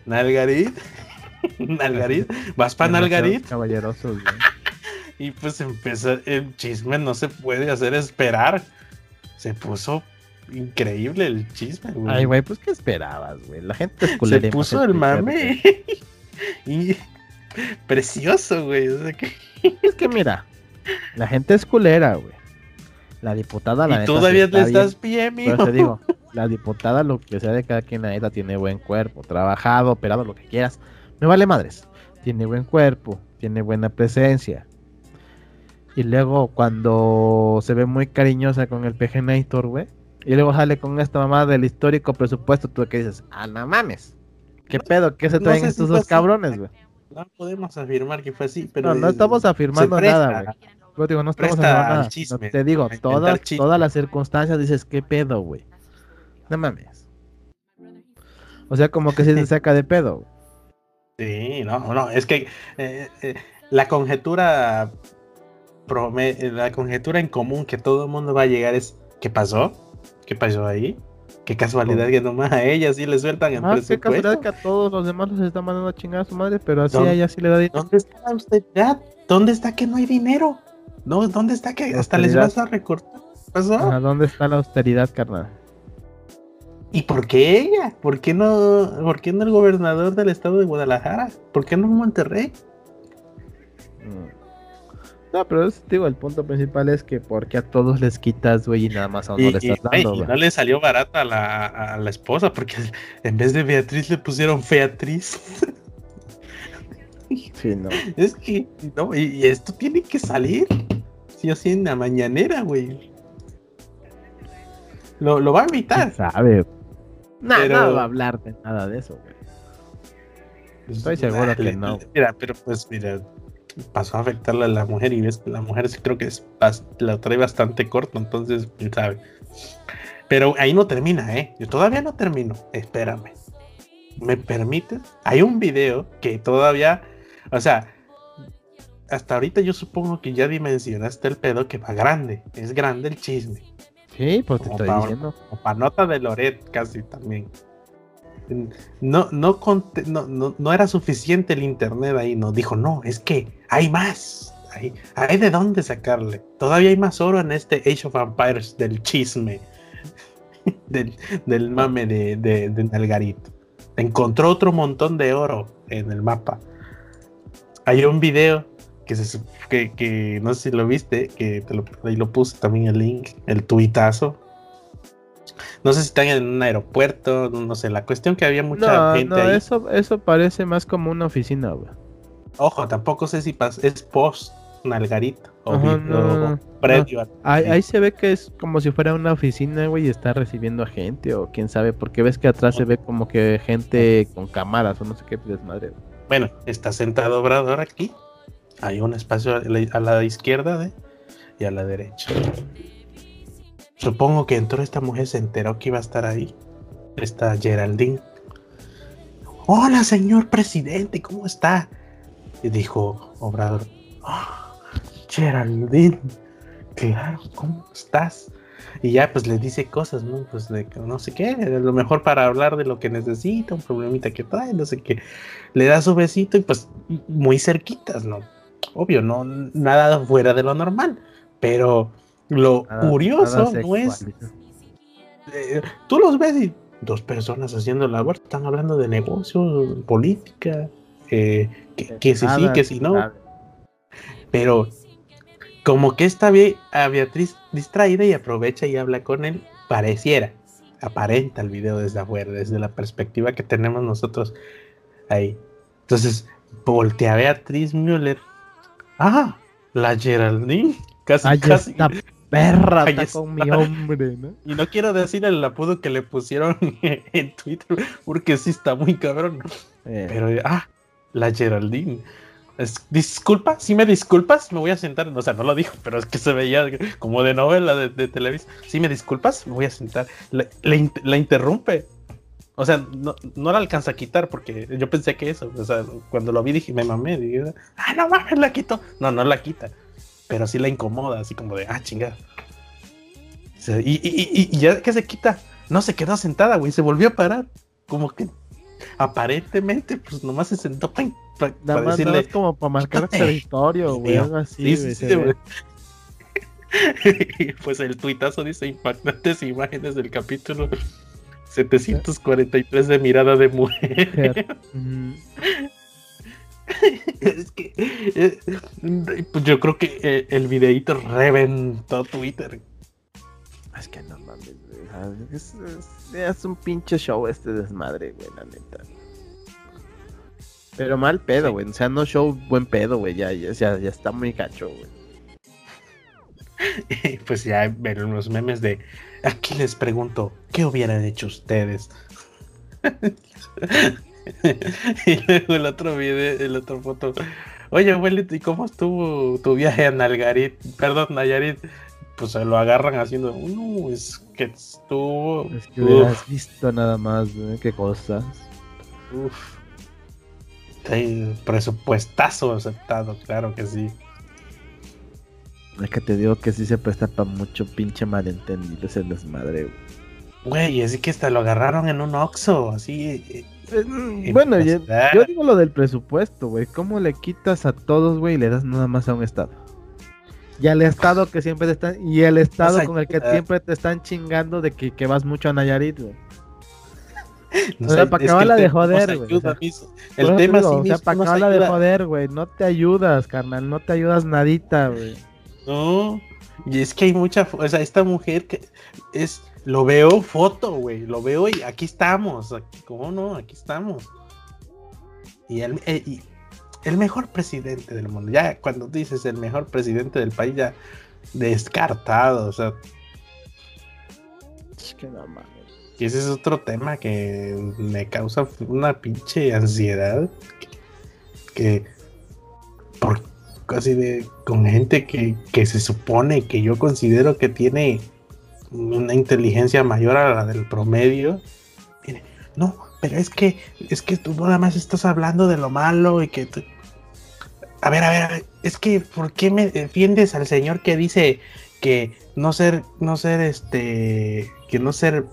Nalgarit, Nalgarit, vas para Nalgarit. Caballeroso, y pues empieza el chisme, no se puede hacer esperar. Se puso increíble el chisme, güey. Ay, güey, pues qué esperabas, güey. La gente es Se puso el mame. y Precioso, güey. Es que mira, la gente es culera, güey. La diputada, la ¿Y todavía le estás bien, te digo, la diputada, lo que sea de cada quien, la neta, tiene buen cuerpo, trabajado, operado, lo que quieras. Me vale madres. Tiene buen cuerpo, tiene buena presencia. Y luego, cuando se ve muy cariñosa con el PGNator, güey. Y luego sale con esta mamá del histórico presupuesto, tú que dices, ah, no mames. ¿Qué pedo? ¿Qué se traen estos dos cabrones, güey? No podemos afirmar que fue así, pero. No, no estamos afirmando nada, güey. digo, no estamos afirmando nada. te digo, todas, todas las circunstancias dices, ¿qué pedo, güey? No mames. O sea, como que se saca de pedo. Sí, no, no, es que eh, eh, la conjetura la conjetura en común que todo el mundo va a llegar es ¿qué pasó? ¿Qué pasó ahí? Qué casualidad que nomás a ella sí le sueltan el ah, presupuesto. Qué casualidad que a todos los demás los están mandando a chingar a su madre, pero así a ella sí le da dinero. ¿Dónde está la austeridad? ¿Dónde está que no hay dinero? No, ¿dónde está que hasta les vas a recortar? ¿Pasó? ¿A dónde está la austeridad, carnal? ¿Y por qué ella? ¿Por qué no, por qué no el gobernador del estado de Guadalajara? ¿Por qué no Monterrey? No, pero es, digo, el punto principal es que porque a todos les quitas, güey, y nada más a uno le estás dando, y no le salió barata a la, a la esposa, porque en vez de Beatriz le pusieron Featriz. Sí, no. Es que, no, y, esto tiene que salir. Sí o sí en la mañanera, güey. Lo, lo va a evitar. sabe? Nada, no va a hablar de nada de eso, güey. Estoy seguro que no. Mira, pero pues, mira, pasó a afectarle a la mujer y ves la mujer sí creo que es, la trae bastante corto, entonces, quién sabe. Pero ahí no termina, ¿eh? Yo todavía no termino. Espérame. ¿Me permites? Hay un video que todavía, o sea, hasta ahorita yo supongo que ya dimensionaste el pedo que va grande. Es grande el chisme. Sí, pues te estoy diciendo. O nota de Loret casi también no, no, no, no, era suficiente el internet ahí, no, dijo, no, es que hay más, hay, de dónde sacarle, todavía hay más oro en este Age of Empires del chisme, del, del mame de, de, de Nalgarito. Encontró otro montón de oro en el mapa. Hay un video que, que, no sé si lo viste, que ahí lo puse también el link, el tuitazo, no sé si están en un aeropuerto, no sé, la cuestión que había mucha gente. No, Eso, eso parece más como una oficina, güey. Ojo, tampoco sé si es post Nalgarita o, no, previo. ahí, se ve que es como si fuera una oficina, güey, y está recibiendo a gente, o quién sabe, porque ves que atrás se ve como que gente con cámaras o no sé qué desmadre. Bueno, está sentado Obrador aquí. Hay un espacio a la, izquierda de, y a la derecha. Supongo que entró esta mujer, se enteró que iba a estar ahí. Esta Geraldine. hola señor presidente, ¿cómo está? Y dijo Obrador, oh, Geraldine, claro, ¿cómo estás? Y ya pues le dice cosas, ¿no? Pues de no sé qué, lo mejor para hablar de lo que necesita, un problemita que trae, no sé qué. Le da su besito y pues muy cerquitas, ¿no? Obvio, no, nada fuera de lo normal, pero lo curioso no es... Eh, tú los ves y dos personas haciendo labor, están hablando de negocios, política, eh, que, si sí, que si no. Pero como que está bien a Beatriz distraída y aprovecha y habla con él, pareciera, aparenta el video desde afuera, desde la perspectiva que tenemos nosotros ahí. Entonces, voltea a Beatriz Müller. Ah, la Geraldine. Casi, casi. Perra está con mi hombre, ¿no? Y no quiero decir el apodo que le pusieron en Twitter, porque sí está muy cabrón. Eh. Pero, ah, la Geraldine. disculpa, si me disculpas, me voy a sentar. O sea, no lo dijo, pero es que se veía como de novela de, de Televisa. Si me disculpas, me voy a sentar. La interrumpe. O sea, no, no, la alcanza a quitar porque yo pensé que eso. O sea, cuando lo vi dije, me mamé. Dije, ah, no mames, la quito. No, no la quita pero sí la incomoda, así como de, ah, chingada. Y, ya que se quita, no se quedó sentada, güey, se volvió a parar. Como que aparentemente, pues nomás se sentó para, decirle. como para marcar territorio, güey, algo así. Sí, sí, güey. pues el tuitazo dice impactantes imágenes del capítulo 743 de mirada de mujer. es que eh, pues yo creo que eh, el videito reventó Twitter. Es que no mames, es, es, un pinche show este desmadre, güey, la neta. Pero mal pedo, güey. O sea, no show buen pedo, güey. Ya, ya, ya, está muy gacho, güey. pues ya ven unos memes de aquí les pregunto, ¿qué hubieran hecho ustedes? y luego el otro video, el otro foto. Oye, abuelito, ¿y cómo estuvo tu viaje a Nalgarit? Perdón, Nayarit. Pues se lo agarran haciendo. No, es que estuvo. Es que hubieras visto nada más, ¿eh? Qué cosas. Uf. Hay presupuestazo aceptado, claro que sí. Es que te digo que sí se presta para mucho pinche malentendido ese desmadre, güey. Güey, así que hasta lo agarraron en un Oxxo, así. Eh, bueno, yo, digo lo del presupuesto, güey. ¿Cómo le quitas a todos, güey, y le das nada más a un estado? Y al estado que siempre te están. Y el estado con el que siempre te están chingando de que, vas mucho a Nayarit, güey. o sea, para acabarla de joder, güey. el tema sí O sea, para acabarla de joder, güey. No te ayudas, carnal. No te ayudas nadita, güey. No. Y es que hay mucha. O sea, esta mujer que es lo veo foto, güey. Lo veo y aquí estamos. ¿Cómo no? Aquí estamos. Y el, eh, el mejor presidente del mundo. Ya cuando dices el mejor presidente del país, ya descartado. O sea. Es que no mames. Y ese es otro tema que me causa una pinche ansiedad. Que. por casi de. con gente que, que se supone que yo considero que tiene una inteligencia mayor a la del promedio. no, pero es que, es que tú nada más estás hablando de lo malo y que A ver, a ver, es que ¿por qué me defiendes al señor que dice que no ser, no ser este, que no ser,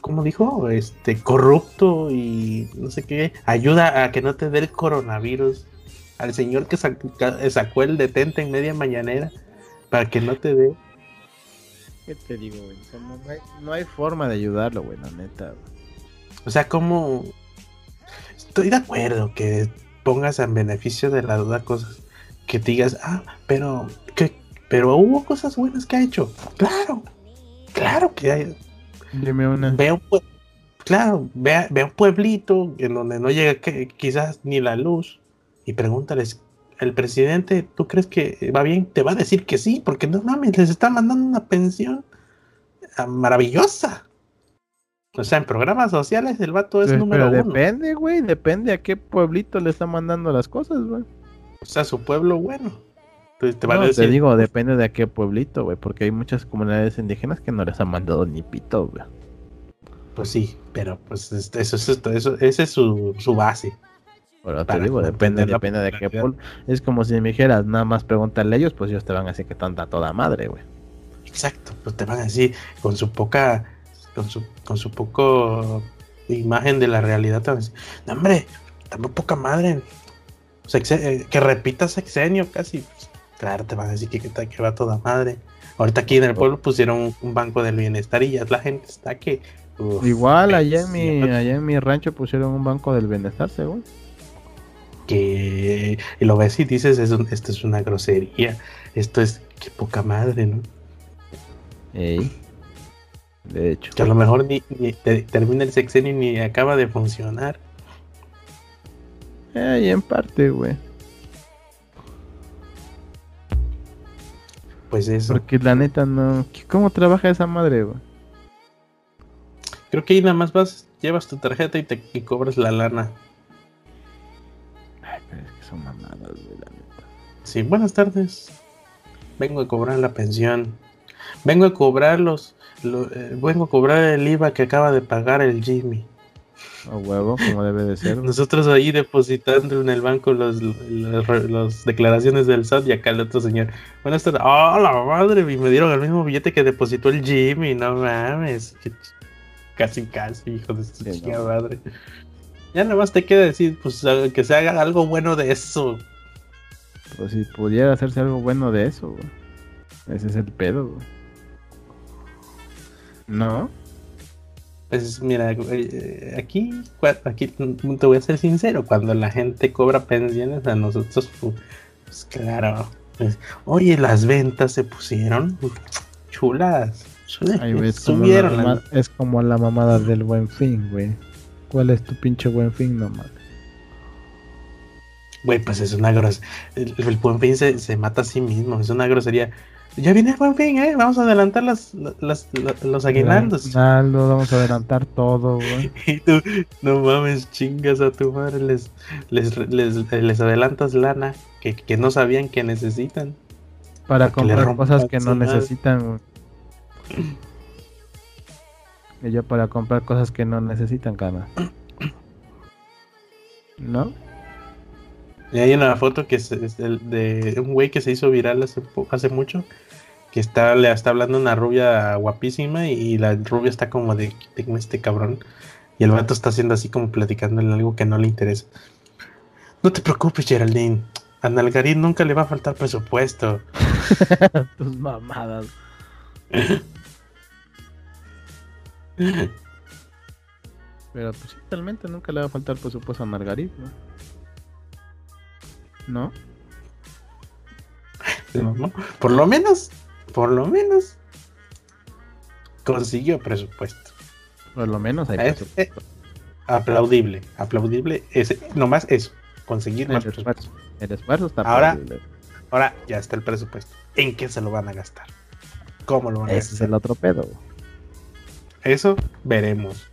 ¿cómo dijo? Este, corrupto y no sé qué, ayuda a que no te dé el coronavirus. Al señor que sacó el detente en media mañanera para que no te dé. ¿Qué te digo, güey? no, hay, forma de ayudarlo, güey, la neta. O sea, como... Estoy de acuerdo que pongas en beneficio de la duda cosas que digas, ah, pero, ¿qué? pero hubo cosas buenas que ha hecho. Claro, claro que hay. Dime una. Ve un, claro, ve, ve un pueblito en donde no llega quizás ni la luz y pregúntales el presidente, ¿tú crees que va bien? Te va a decir que sí, porque no mames, les está mandando una pensión ah, maravillosa. O sea, en programas sociales el vato es número pero Depende, güey, depende a qué pueblito le está mandando las cosas, güey. O sea, su pueblo bueno. Entonces te, va a decir... te digo, depende de a qué pueblito, güey, porque hay muchas comunidades indígenas que no les han mandado ni pito, güey. Pues sí, pero pues eso, eso, eso, esa es su, su base. Pero te digo, depende, depende de qué pol. Es como si me dijeras, nada más pregúntale a ellos, pues ellos te van a decir que están a toda madre, güey. Exacto, pues te van a decir, con su poca, con su, con su poco imagen de la realidad, te van a decir, no, hombre, tampoco poca madre. Eh, que repita sexenio casi. Pues, claro, te van a decir que, que, va toda madre. Ahorita aquí en el pueblo pusieron un, banco del bienestar y ya la gente está que. Igual allá en mi, allá en mi rancho pusieron un banco del bienestar, según que lo ves y dices, esto es una grosería, esto es que poca madre, ¿no? De hecho. Que a lo mejor ni, termina el sexenio ni acaba de funcionar. Eh, en parte, güey. Pues eso. Porque la neta no. ¿Cómo trabaja esa madre, güey? Creo que ahí nada más vas, llevas tu tarjeta y te y cobras la lana mamadas, la neta. Sí, buenas tardes. Vengo a cobrar la pensión. Vengo a cobrar los. Eh, vengo a cobrar el IVA que acaba de pagar el Jimmy. A huevo, como debe de ser. Nosotros ahí depositando en el banco las los, declaraciones del SAT y acá el otro señor. Buenas tardes. ¡Oh, la madre! Y me dieron el mismo billete que depositó el Jimmy. No mames. Casi, casi, hijo de su madre. Ya nada más te queda decir, pues que se haga algo bueno de eso. Pues si pudiera hacerse algo bueno de eso, güey. Ese es el pedo, güey. ¿No? Pues mira, eh, aquí, aquí te voy a ser sincero, cuando la gente cobra pensiones a nosotros, pues claro. Pues, oye, las ventas se pusieron chulas. subieron. es como la mamada del buen fin, güey. ¿Cuál es tu pinche buen fin, no mames? Güey, pues es una grosería. El, buen fin se, mata a sí mismo, es una grosería. Ya viene el buen fin, ¿eh? Vamos a adelantar las, los aguinaldos. No, vamos a adelantar todo, güey. y tú, no mames, chingas a tu madre, les, les, les, adelantas lana que, que, no sabían que necesitan. Para comprar cosas que no necesitan, güey. Ella para comprar cosas que no necesitan, cana. ¿No? Y hay una foto que es, de un güey que se hizo viral hace, hace mucho. Que está, le está hablando una rubia guapísima y, la rubia está como de, este cabrón. Y el vato está haciendo así como platicándole algo que no le interesa. No te preocupes, Geraldine. A Nalgarín nunca le va a faltar presupuesto. Tus mamadas. Pero pues realmente nunca le va a faltar por supuesto a Margarita, ¿no? ¿no? Por lo menos, por lo menos consiguió presupuesto. Por lo menos hay presupuesto. aplaudible, aplaudible, ese, nomás eso, conseguir más presupuesto. El esfuerzo está ahora, ahora ya está el presupuesto. ¿En qué se lo van a gastar? ¿Cómo lo van a gastar? Ese es el otro pedo. Eso veremos.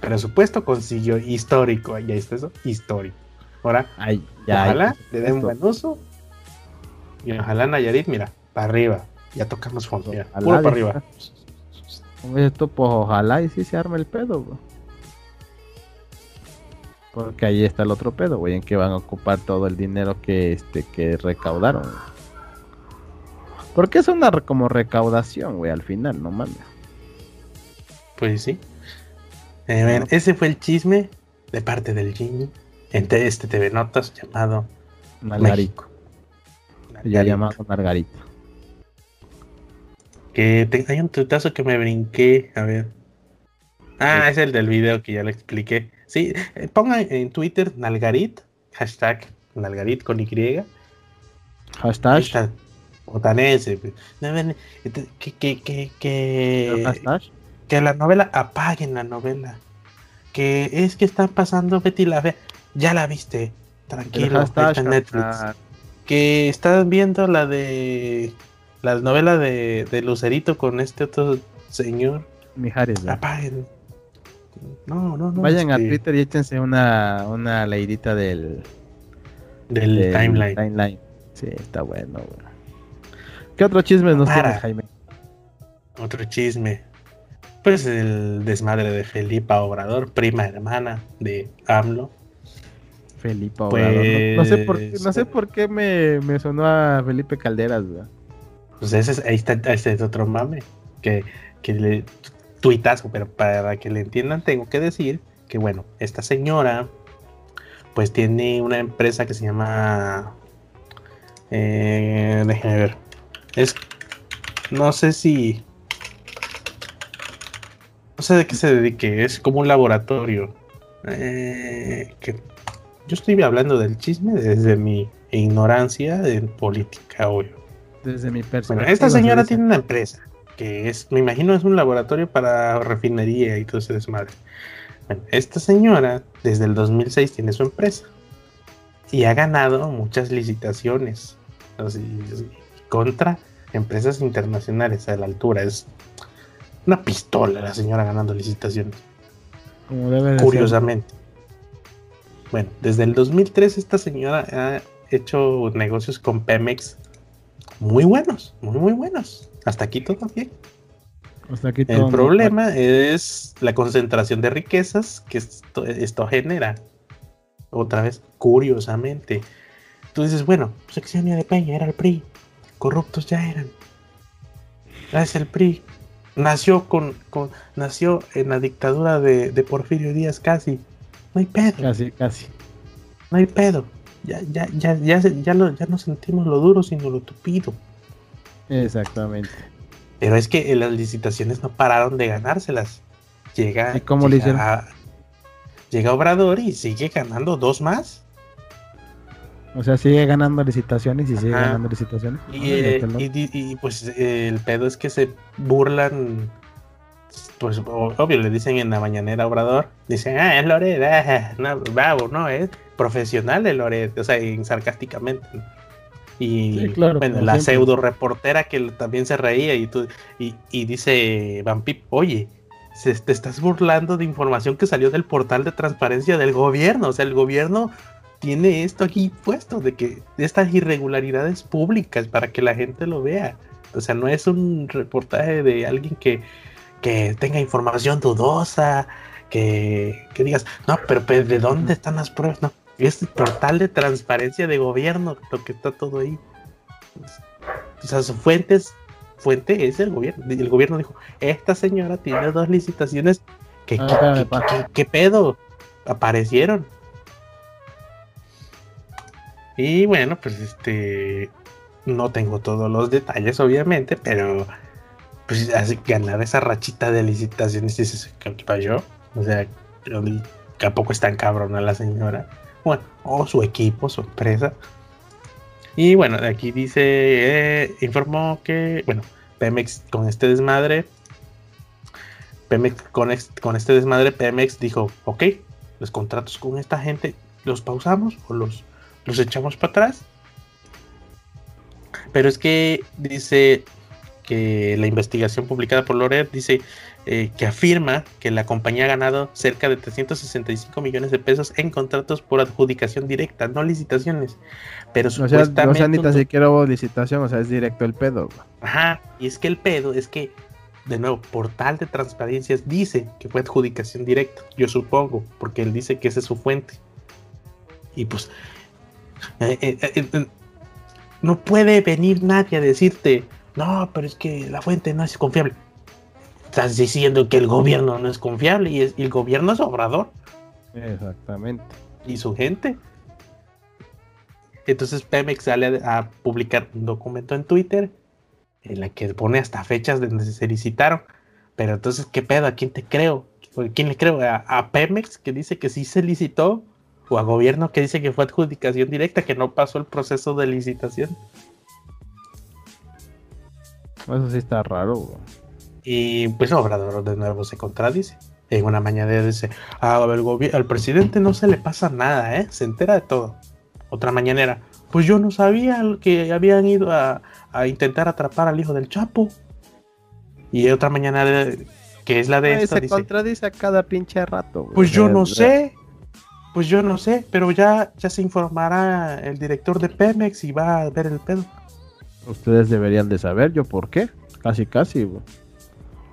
Presupuesto consiguió histórico. Ya está eso, histórico. Ahora, ojalá le den buen uso. Y ojalá Nayarit, mira, para arriba. Ya tocamos fondo. puro para arriba. Esto, pues ojalá y si se arme el pedo, Porque ahí está el otro pedo, güey, en que van a ocupar todo el dinero que este que recaudaron. Porque es una como recaudación, güey, al final, no mames. Pues sí. Eh, ese fue el chisme de parte del Jimmy en este TV Notas llamado Margarito. Ya llamado Margarito. Que hay un tutazo que me brinqué. A ver. Ah, es el del video que ya le expliqué. Sí, eh, ponga en Twitter Nalgarit, hashtag Nalgarit con Y. Hashtag. Botanese. Que, que, que, que, hashtag? Que la novela, apaguen la novela. Que es que están pasando Betty la Fea. Ya la viste, tranquilo, está en Netflix. Que están viendo la de la novela de, de Lucerito con este otro señor. Mijares. Apaguen. No, no, no. Vayan a Twitter y échense una, una leidita del, del, timeline. timeline. Sí, está bueno. ¿Qué otro chisme nos tiene Jaime? Otro chisme. Pues el desmadre de Felipa Obrador, prima hermana de AMLO. Felipa Obrador. No, sé por qué, no sé pues, por qué me, me sonó a Felipe Calderas, Pues ese es, ahí está, ese es otro mame. Que, que le tuitazo, pero para que le entiendan, tengo que decir que bueno, esta señora pues tiene una empresa que se llama eh, déjame ver. Es no sé si no sé de qué se dedique, es como un laboratorio. Eh, que yo estoy hablando del chisme desde mi ignorancia de política, obvio. Desde mi perspectiva. esta señora tiene una empresa que es, me imagino, es un laboratorio para refinería y todo ese desmadre. Bueno, esta señora desde el 2006 tiene su empresa y ha ganado muchas licitaciones contra empresas internacionales a la altura. Es una pistola la señora ganando licitaciones. Como debe Curiosamente. Bueno, desde el 2003 esta señora ha hecho negocios con Pemex muy buenos, muy, muy buenos. Hasta aquí todo bien. Hasta aquí todo El problema es la concentración de riquezas que esto, esto, genera. Otra vez, curiosamente. Tú dices, bueno, Sexenia de Peña era el PRI. Corruptos ya eran. Es el PRI nació con, nació en la dictadura de, Porfirio Díaz casi. No hay pedo. Casi, casi. No hay pedo. Ya, ya, ya, ya, ya, ya no sentimos lo duro, sino lo tupido. Exactamente. Pero es que las licitaciones no pararon de ganárselas. Llega, ¿Y cómo llega, llega Obrador y sigue ganando dos más. O sea, sigue ganando licitaciones y sigue ganando licitaciones. Eh, y, pues el pedo es que se burlan. Pues obvio, le dicen en la mañanera Obrador. Dicen, ah, es Loret, ah, no, bravo, no, es profesional de Loret. O sea, sarcásticamente. Y bueno, la pseudo reportera que también se reía y, tú, y, dice Van Pip, oye, se, te estás burlando de información que salió del portal de transparencia del gobierno. O sea, el gobierno tiene esto aquí puesto, de que estas irregularidades públicas para que la gente lo vea. O sea, no es un reportaje de alguien que, que tenga información dudosa, que, que digas, no, pero, ¿de dónde están las pruebas? No, es portal de transparencia de gobierno, lo que está todo ahí. O sea, su fuente es, fuente es el gobierno. El gobierno dijo, esta señora tiene dos licitaciones que, ah, ¿qué pedo? Aparecieron. Y bueno, pues este. No tengo todos los detalles, obviamente, pero. Pues ganar esa rachita de licitaciones, dices, ¿qué yo? O sea, tampoco es tan cabrona la señora. Bueno, o su equipo, su empresa. Y bueno, aquí dice, eh, informó que, bueno, Pemex con este desmadre, Pemex con, con este desmadre, Pemex dijo, ok, los contratos con esta gente los pausamos o los los echamos para atrás. Pero es que dice que la investigación publicada por Loret dice eh, que afirma que la compañía ha ganado cerca de 365 millones de pesos en contratos por adjudicación directa, no licitaciones. Pero supuestamente. O sea, ni tan siquiera hubo licitación, o sea, es directo el pedo. Ajá, y es que el pedo es que, de nuevo, portal de transparencias dice que fue adjudicación directa, yo supongo, porque él dice que esa es su fuente. Y pues, eh, eh, eh, no puede venir nadie a decirte, no, pero es que la fuente no es confiable. Estás diciendo que el gobierno no es confiable y, el gobierno es obrador. Exactamente. Y su gente. Entonces Pemex sale a, publicar un documento en Twitter en la que pone hasta fechas de donde se licitaron. Pero entonces, ¿qué pedo? ¿A quién te creo? ¿A quién le creo? ¿A Pemex que dice que sí se licitó? O a gobierno que dice que fue adjudicación directa, que no pasó el proceso de licitación. Eso sí está raro. Y pues Obrador de nuevo se contradice. En una mañana dice, ah, al presidente no se le pasa nada, ¿eh? Se entera de todo. Otra mañanera, pues yo no sabía que habían ido a, intentar atrapar al hijo del Chapo. Y otra mañana que es la de... se contradice a cada pinche rato. Pues yo no sé. Pues yo no sé, pero ya, ya se informará el director de Pemex y va a ver el pedo. Ustedes deberían de saber, yo por qué. Casi, casi.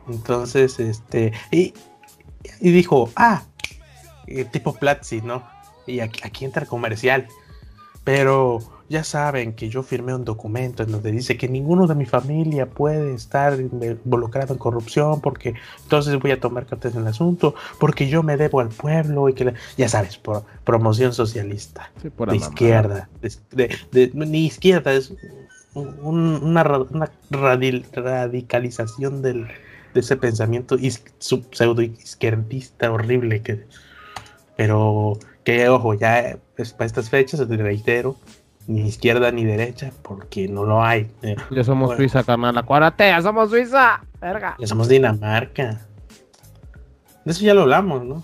Entonces, este, y, y dijo, ah, eh, tipo Platzi, ¿no? Y aquí, aquí entra el comercial. Pero ya saben que yo firmé un documento en donde dice que ninguno de mi familia puede estar involucrado en corrupción porque entonces voy a tomar cartas en el asunto porque yo me debo al pueblo y que ya sabes por promoción socialista. De izquierda de, ni izquierda es una, radicalización del, de ese pensamiento pseudo izquierdista horrible que pero que ojo ya es para estas fechas te reitero ni izquierda ni derecha, porque no lo hay. Eh, ya somos Suiza, carnal. Acuérdate, ya somos Suiza, verga. Ya somos Dinamarca. De eso ya lo hablamos, ¿no?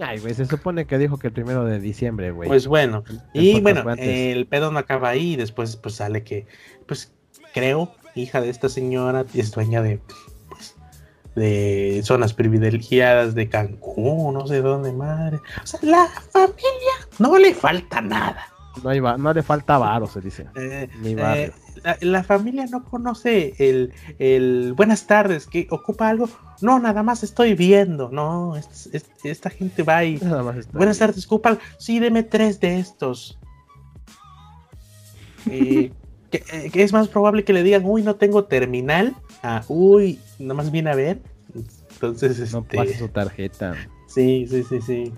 Ay, güey, se supone que dijo que el primero de diciembre, güey. Pues bueno, y bueno, el pedo no acaba ahí, después pues sale que, pues creo, hija de esta señora, es dueña de, pues, de zonas privilegiadas de Cancún, no sé dónde, madre. O sea, la familia no le falta nada. No, hay no le falta varo, se dice. Eh, eh, la, familia no conoce el, el, buenas tardes, que ocupa algo. No, nada más estoy viendo. No, esta gente va y. buenas tardes, ocupa. Sí, deme tres de estos. Eh, que, es más probable que le digan, uy, no tengo terminal. Ah, uy, nada más viene a ver. Entonces, no este... pase su tarjeta. Sí, sí, sí, sí.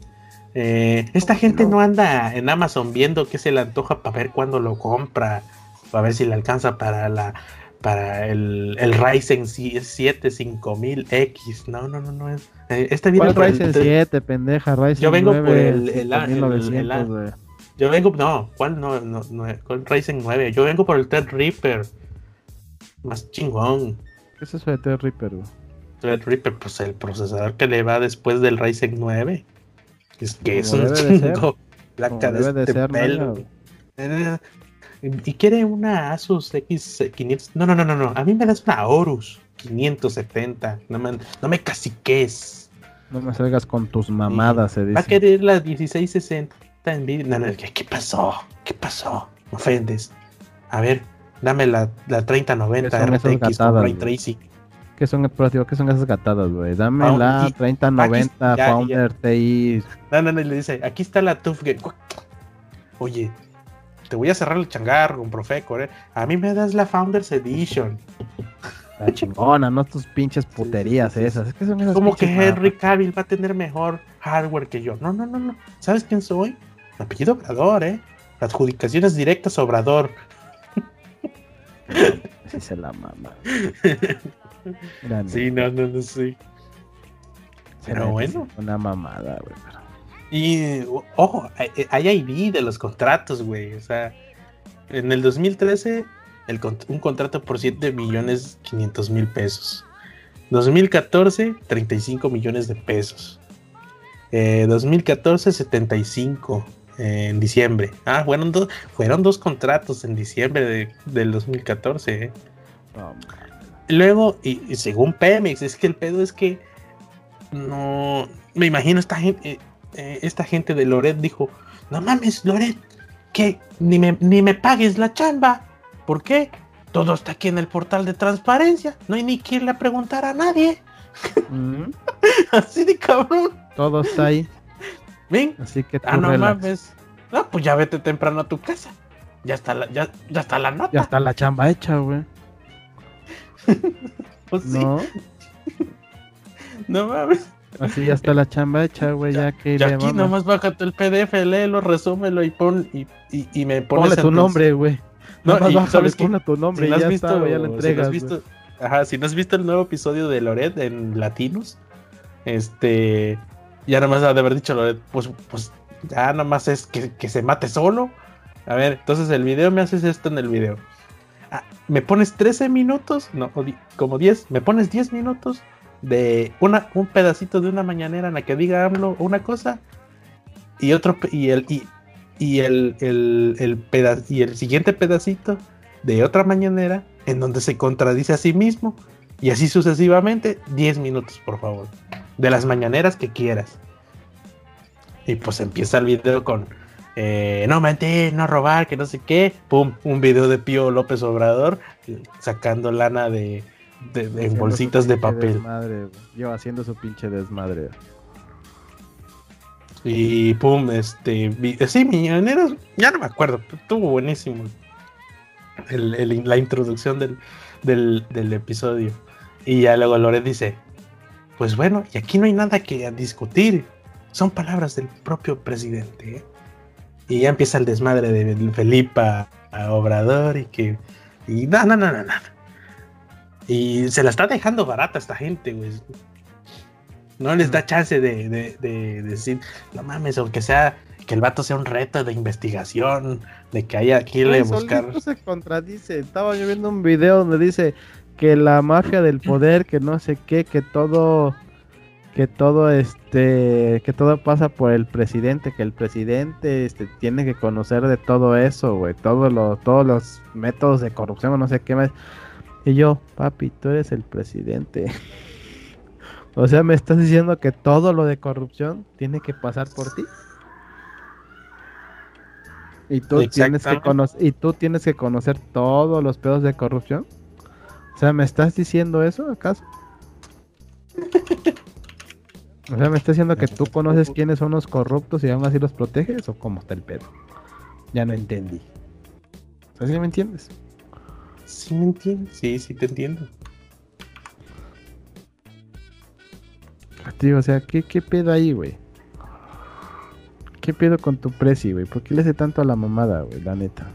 Eh, esta gente no? anda en Amazon viendo qué se le antoja para ver cuándo lo compra, para ver si le alcanza para la para el, el Ryzen 7 5000X. No, no, no, no es. Eh, este viene ¿Cuál Ryzen 7, pendeja? Ryzen Yo vengo por el, el, el Yo vengo, no, ¿cuál no, no, no ¿cuál Ryzen 9? Yo vengo por el Threadripper. Más chingón. ¿Qué es eso de Threadripper? Threadripper, pues el procesador que le va después del Ryzen 9. Es que es un chingo. Placa de, este pelo. Eh, y quiere una Asus X500. No, no, no, no, no. A mí me das una Horus 570. No me, no me caciques. No me salgas con tus mamadas, se dice. Va a querer la 1660 en. No, no, ¿qué pasó? ¿Qué pasó? Me ofendes. A ver, dame la, la 3090 RTX con Ray Tracing. ¿Qué son, ¿qué son esas gatadas, güey? Dame la 3090 Founder TI. No, no, no, le dice, aquí está la TUF Oye, te voy a cerrar el changar con Profecor, ¿eh? A mí me das la Founders Edition. La chingona, no tus pinches puterías esas. Es que son esas Como que Henry Cavill va a tener mejor hardware que yo. No, no, no, no. ¿Sabes quién soy? apellido Obrador, ¿eh? Adjudicaciones directas Obrador. Sí se la mama. Sí, no, no, no, sí. Pero bueno. Una mamada, güey. Y, ojo, hay ID de los contratos, güey. O sea, en el 2013, el, un contrato por 7 millones 500 mil pesos. 2014, 35 millones de pesos. 2014, eh, 75 eh, en diciembre. Ah, fueron, dos fueron dos contratos en diciembre de, del 2014. Eh. Luego, y, según Pemex, es que el pedo es que no me imagino esta gente, eh, eh, esta gente de Loret dijo, no mames, Loret, que ni me, ni me pagues la chamba. ¿Por qué? Todo está aquí en el portal de transparencia. No hay ni que irle a preguntar a nadie. Mm. Así de cabrón. Todo está ahí. Ven. Así que tú Ah, no mames. No, pues ya vete temprano a tu casa. Ya está la, ya, ya está la nota. Ya está la chamba hecha, güey. pues No. no mames. Así ya está la chamba hecha, güey, ya, que ya aquí nomás bájate el PDF, léelo, resúmelo y pon y, y, y me pones Ponle tu nombre, güey. No, y sabes que tu nombre si no has visto, ya lo entregas. Si no has visto, ajá, si no has visto el nuevo episodio de Loret en Latinos, este ya nada más ha de haber dicho Loret, pues, pues ya nada más es que, que se mate solo. A ver, entonces el video me haces esto en el video. Ah, me pones 13 minutos, no, como 10, me pones 10 minutos de una, un pedacito de una mañanera en la que diga AMLO una cosa y otro y el y, el, el, el y el siguiente pedacito de otra mañanera en donde se contradice a sí mismo y así sucesivamente 10 minutos por favor de las mañaneras que quieras. Y pues empieza el video con eh, no mentir, no robar, que no sé qué, pum, un video de Pío López Obrador sacando lana de, de, de- en Haciendo bolsitas de papel. desmadre. Yo haciendo su pinche desmadre. Y pum, este. vi- Sí, Millonarios, ya no me acuerdo, estuvo buenísimo. El- el- la introducción del, del, del episodio. Y ya luego Loret dice: Pues bueno, y aquí no hay nada que discutir. Son palabras del propio presidente. ¿eh?". Y ya empieza el desmadre de Felipa a Obrador y que. Y no, no, no, no, no. Y se la está dejando barata esta gente, güey. No les da chance de, de- de decir, no mames, aunque sea que el vato sea un reto de investigación, de que haya que irle a buscar. se contradice. Estaba yo viendo un video donde dice que la mafia del poder, que no sé qué, que todo, que todo este, que todo pasa por el presidente, que el presidente este, tiene que conocer de todo eso, güey, todos los, todos los métodos de corrupción no sé qué más. Y yo, papi, tú eres el presidente. o sea, me estás diciendo que todo lo de corrupción tiene que pasar por ti. Y tú tienes que conocer y tú tienes que conocer todos los pedos de corrupción. O sea, ¿me estás diciendo eso acaso? O sea, ¿me estás diciendo que tú conoces quiénes son los corruptos y aún así los proteges o cómo está el pedo? Ya no entendí. O sea, ¿sí me entiendes? ¿Sí me entiendes? Sí, sí te entiendo. Tío, o sea, ¿qué, qué pedo ahí, güey? ¿Qué pedo con tu presi, güey? ¿Por qué le hace tanto a la mamada, güey? La neta.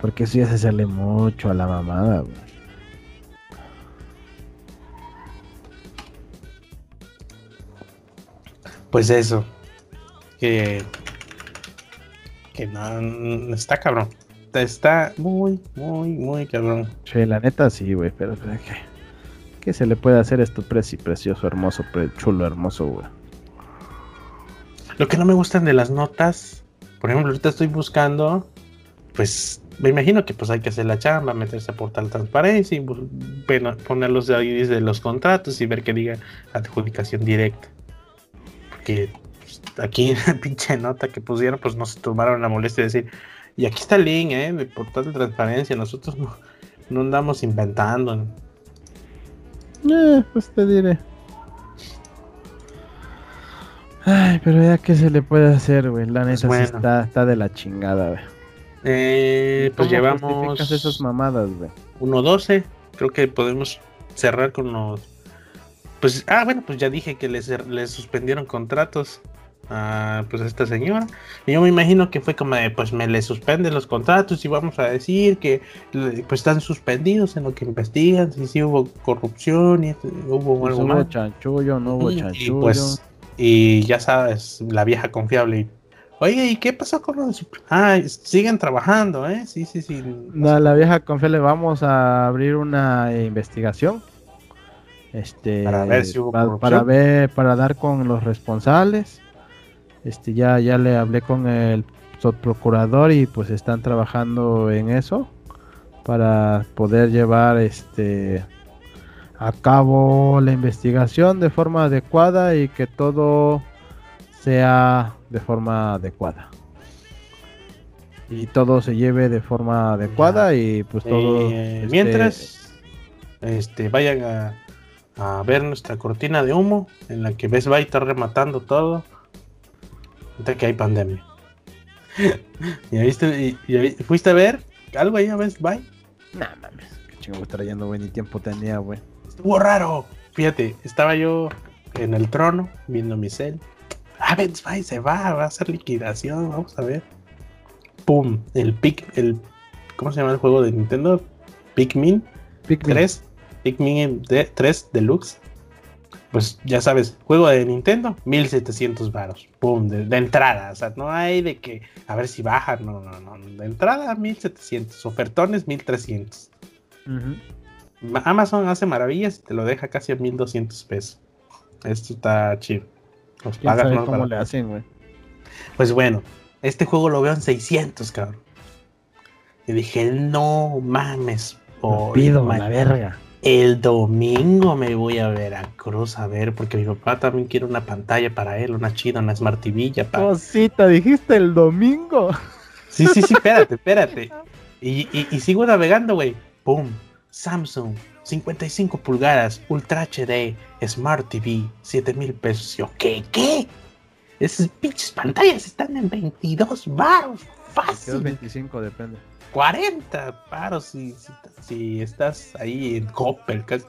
Porque eso ya se sale mucho a la mamada, güey. Pues eso. Que. Que no, está cabrón. Está muy, muy, muy cabrón. Che, la neta sí, güey, pero ¿qué, ¿qué se le puede hacer a esto presi precioso, hermoso, pre- chulo, hermoso, güey? Lo que no me gustan de las notas, por ejemplo, ahorita estoy buscando, pues me imagino que pues hay que hacer la chamba, meterse a portal transparencia y poner los de los contratos y ver que diga adjudicación directa. Pues, aquí en la pinche nota que pusieron, pues no se tomaron la molestia de decir, y aquí está el link, ¿eh? De portal de transparencia, nosotros no, no andamos inventando. Eh, pues te diré. Ay, pero ya qué se le puede hacer, güey. La neta sí bueno. está, está de la chingada, güey. Eh, pues ¿Cómo llevamos esas mamadas, güey? 1.12. Creo que podemos cerrar con los. Pues, ah, bueno, pues ya dije que les, les suspendieron contratos a pues a esta señora. Y yo me imagino que fue como de, pues me le suspenden los contratos y vamos a decir que pues están suspendidos en lo que investigan, si hubo corrupción y este, hubo Pues algo hubo chanchullo, no hubo Y, chanchullo. pues, y ya sabes, la vieja confiable. y, Oye, ¿y qué pasó con lo de su... Ah, siguen trabajando, ¿eh? Sí, sí, sí. No, la vieja confiable, vamos a abrir una investigación. Este, Para ver si hubo pa- corrupción. para ver, para dar con los responsables. Este, ya, ya le hablé con el subprocurador y pues están trabajando en eso para poder llevar este a cabo la investigación de forma adecuada y que todo sea de forma adecuada. Y todo se lleve de forma adecuada y pues todo... Eh, este, Mientras, este, vayan a, a ver nuestra cortina de humo en la que ves va y está rematando todo. Ahorita que hay pandemia. ¿Ya viste? y- y ¿Fuiste a ver algo ahí a Best Buy? Nah, mames, qué chingo me está trayendo, güey, ni tiempo tenía, güey. Estuvo raro. Fíjate, estaba yo en el trono viendo mi cel. Ah, Best Buy se va, va a hacer liquidación, vamos a ver. Pum, el pic, el ¿cómo se llama el juego de Nintendo? Pikmin Pikmin. 3, Pikmin de, 3 Deluxe. Pues ya sabes, juego de Nintendo, 1700 varos. Pum, de, de entrada. O sea, no hay de que a ver si baja. No, no, no. De entrada, 1700. Ofertones, 1300. Ujú. Ma- Amazon hace maravillas y te lo deja casi a 1200 pesos. Esto está chido. Los ¿Quién pagas más cómo le hacen, güey? Pues bueno, este juego lo veo en 600, cabrón. Y dije, no mames. Por pido, la verga. El domingo me voy a Veracruz a ver, porque mi papá también quiere una pantalla para él, una chida, una Smart TV. ya pa- Cosita, dijiste el domingo. Sí, sí, sí, espérate, espérate. Y, y, y sigo navegando, güey. ¡Pum! Samsung, 55 pulgadas, Ultra HD, Smart TV, 7 mil pesos. Yo, ¿qué? ¿Qué? Esas pinches pantallas están en 22 baros. Fácil. 25, depende. 40 paros si, si, estás ahí en Coppel. Casi.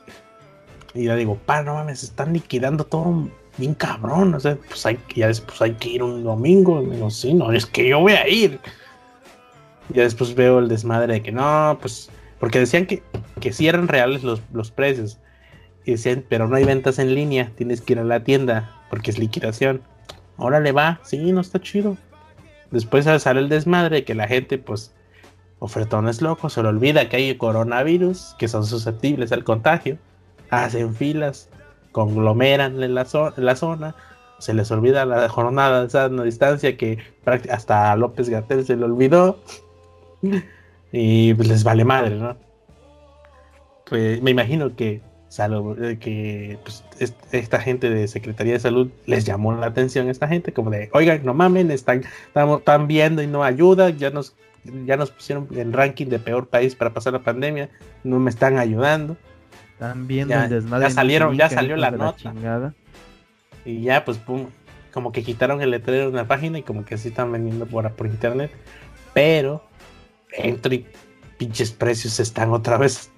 Y yo digo, pa, no mames, están liquidando todo bien cabrón. O sea, pues hay, ya después hay que ir un domingo. Y digo, sí, no, es que yo voy a ir. Y después veo el desmadre de que no, pues, porque decían que, que sí eran reales los, los precios. Y decían, pero no hay ventas en línea, tienes que ir a la tienda porque es liquidación. Ahora le va, sí, no está chido. Después sale el desmadre que la gente, pues, ofertones locos, se le olvida que hay coronavirus, que son susceptibles al contagio, hacen filas, conglomeran en la, zo en la zona, se les olvida la jornada de sana distancia que hasta López Gatel se le olvidó. Y pues les vale madre, ¿no? Pues me imagino que, salvo, que pues, esta gente de Secretaría de Salud les llamó la atención esta gente, como de, oigan, no mamen, están, estamos, están viendo y no ayuda, ya nos ya nos pusieron en ranking de peor país para pasar la pandemia, no me están ayudando. Están viendo ya, el desmadre. Ya salieron, ya salió la nota. y ya, pues, pum, como que quitaron el letrero de una página y como que sí están vendiendo por, por internet. Pero, entro y pinches precios están otra vez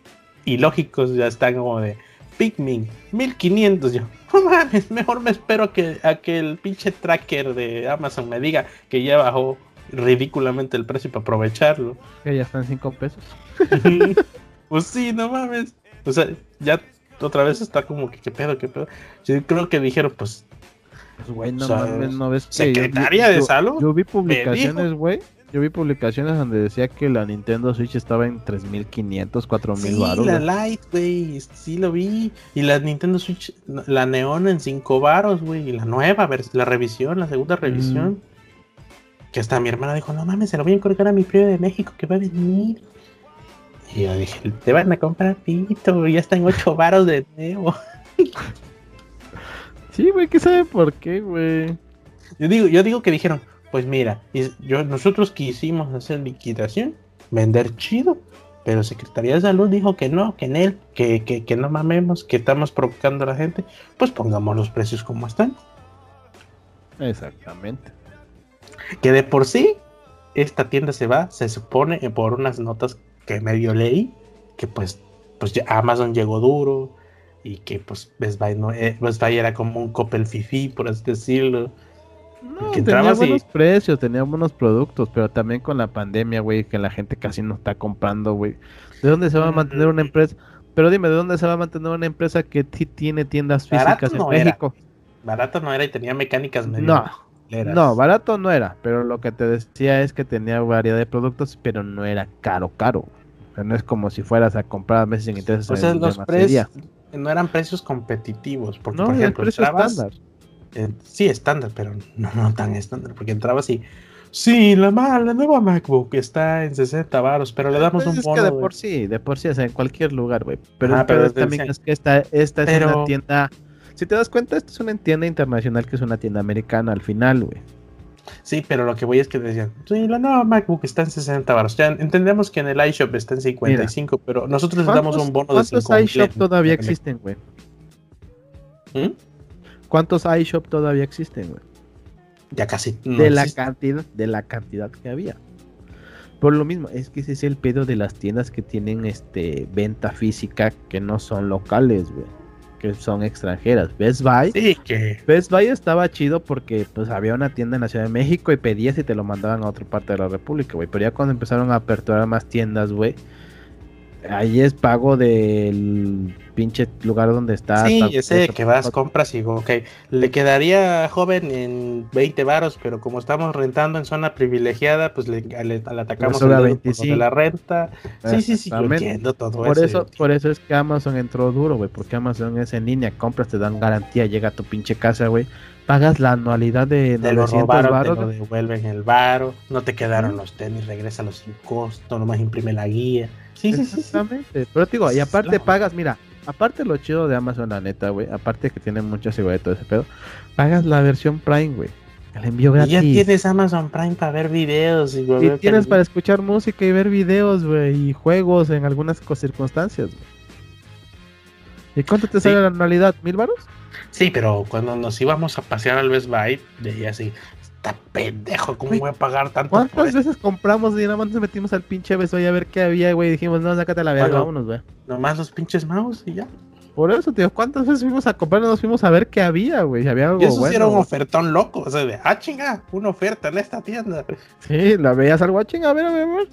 ilógicos, ya están como de Pikmin, 1500. Yo, no mames, mejor me espero que, a que el pinche tracker de Amazon me diga que ya bajó ridículamente el precio para aprovecharlo. Que ya están 5 pesos. pues sí, no mames. O sea, ya otra vez está como que qué pedo, qué pedo. Yo creo que dijeron, pues. Pues güey, no o sea, mames, no ves que. Secretaría yo, de yo- Salud. Yo vi me publicaciones, güey. Yo vi publicaciones donde decía que la Nintendo Switch estaba en 3500, 4000 Sí, baros. la Lite, güey, sí lo vi. Y la Nintendo Switch, la Neon en 5 varos, güey. Y la nueva, la revisión, la segunda revisión. Que hasta mi hermana dijo, no mames, se lo voy a encargar a mi primo de México que va a venir. Y yo dije, te van a comprar pito, ya están 8 varos de nuevo. Sí, güey, ¿qué sabe por qué, güey? Yo digo, yo digo que dijeron, pues mira, yo, nosotros quisimos hacer liquidación, vender chido, pero Secretaría de Salud dijo que no, que en él, que, que, que no mamemos, que estamos provocando a la gente, pues pongamos los precios como están. Exactamente. Que de por sí, esta tienda se va, se supone, eh, por unas notas que medio leí, que pues, pues ya Amazon llegó duro, y que pues Best Buy, no, eh, Best Buy era como un Coppel Fifi, por así decirlo. No, Que tenía y- buenos precios, tenía buenos productos, pero también con la pandemia, güey, que la gente casi no está comprando, güey. ¿De dónde se va a mantener una empresa? Pero dime, ¿de dónde se va a mantener una empresa que sí tiene tiendas Barato físicas en no era. México? Barato no era y tenía mecánicas medio No, no, barato no era, pero lo que te decía es que tenía variedad de productos, pero no era caro, caro. O sea, no es como si fueras a comprar meses sin intereses O sea, en los precios no eran precios competitivos, porque No, por ejemplo, precio entrabas, estándar. eh, sí, estándar, pero no, no tan estándar, porque entrabas y sí, la, la nueva MacBook está en 60 varos, pero le damos Pues un es bono que de por sí, de por sí, o sea, en cualquier lugar, güey. Pero pedo pero es también es que esta, esta es una tienda. Si te das cuenta, esta es una tienda internacional que es una tienda americana al final, güey. Sí, pero lo que voy es que decían, sí, la nueva MacBook está en 60 baros. Ya entendemos que en el iShop está en 55, pero nosotros les damos un bono de ¿Cuántos 5 iShop todavía existen, güey? ¿Mm? ¿Cuántos iShop todavía existen, güey? Ya casi no de la cantidad, de la cantidad que había. Por lo mismo, es que ese es el pedo de las tiendas que tienen este venta física que no son locales, güey. Que son extranjeras. Best Buy. Sí, que Best Buy estaba chido porque pues había una tienda en la Ciudad de México y pedías y te lo mandaban a otra parte de la República, güey. Pero ya cuando empezaron a aperturar más tiendas, güey, ahí es pago del pinche lugar donde está. Sí, hasta- que vas, compras y ok, le quedaría joven en 20 varos, pero como estamos rentando en zona privilegiada, pues le, le, le atacamos el dedo por lo 25. de la renta. Sí, sí, sí, yo entiendo todo Por eso. eso, por eso es que Amazon entró duro, güey, porque Amazon es en línea, compras, te dan garantía, llega a tu pinche casa, güey, pagas la anualidad de Te lo 900 robaron, varos, te lo devuelven el varo, no te quedaron los tenis, regrésalos sin costo, nomás imprime la guía. Sí, sí, sí. Pero te digo, y aparte Claro. pagas, mira, aparte lo chido de Amazon, la neta, güey, aparte que tiene mucha seguridad y todo ese pedo, pagas la versión Prime, güey. El envío Y gratis. ya tienes Amazon Prime para ver videos y, Y ver tienes para escuchar música y ver videos, güey, y juegos en algunas circunstancias, güey. ¿Y cuánto te Sí. sale la anualidad? ¿Mil baros? Sí, pero cuando nos íbamos a pasear al Best Buy, decía así, está pendejo, ¿cómo voy a pagar tanto ¿Cuántas veces compramos y nada más nos metimos al pinche beso y a ver qué había, güey? Dijimos, no, sácate la verga, Bueno. vámonos, güey. Nomás los pinches mouse y ya. Por eso, tío, ¿cuántas veces fuimos a comprar nos fuimos a ver qué había, güey? Si había algo Y eso sí era un ofertón loco, o sea, de, ah, chinga, una oferta en esta tienda. Sí, la veías algo, "Ah, chinga, a ver, a ver, a ver.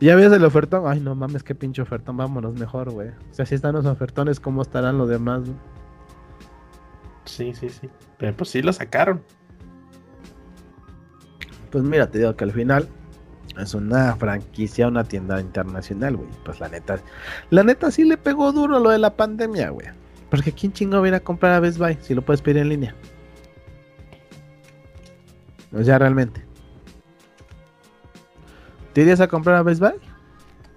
Y ya veías el ofertón, ay, no mames, qué pinche ofertón, vámonos mejor, güey. O sea, si están los ofertones, ¿cómo estarán los demás? güey? Sí, sí, sí. Pero pues sí lo sacaron. Pues mira, te digo que al final es una franquicia, una tienda internacional, güey. Pues la neta, la neta sí le pegó duro lo de la pandemia, güey. Porque quién chingo va a a comprar a Best Buy si lo puedes pedir en línea. O sea, realmente. ¿Te irías a comprar a Best Buy?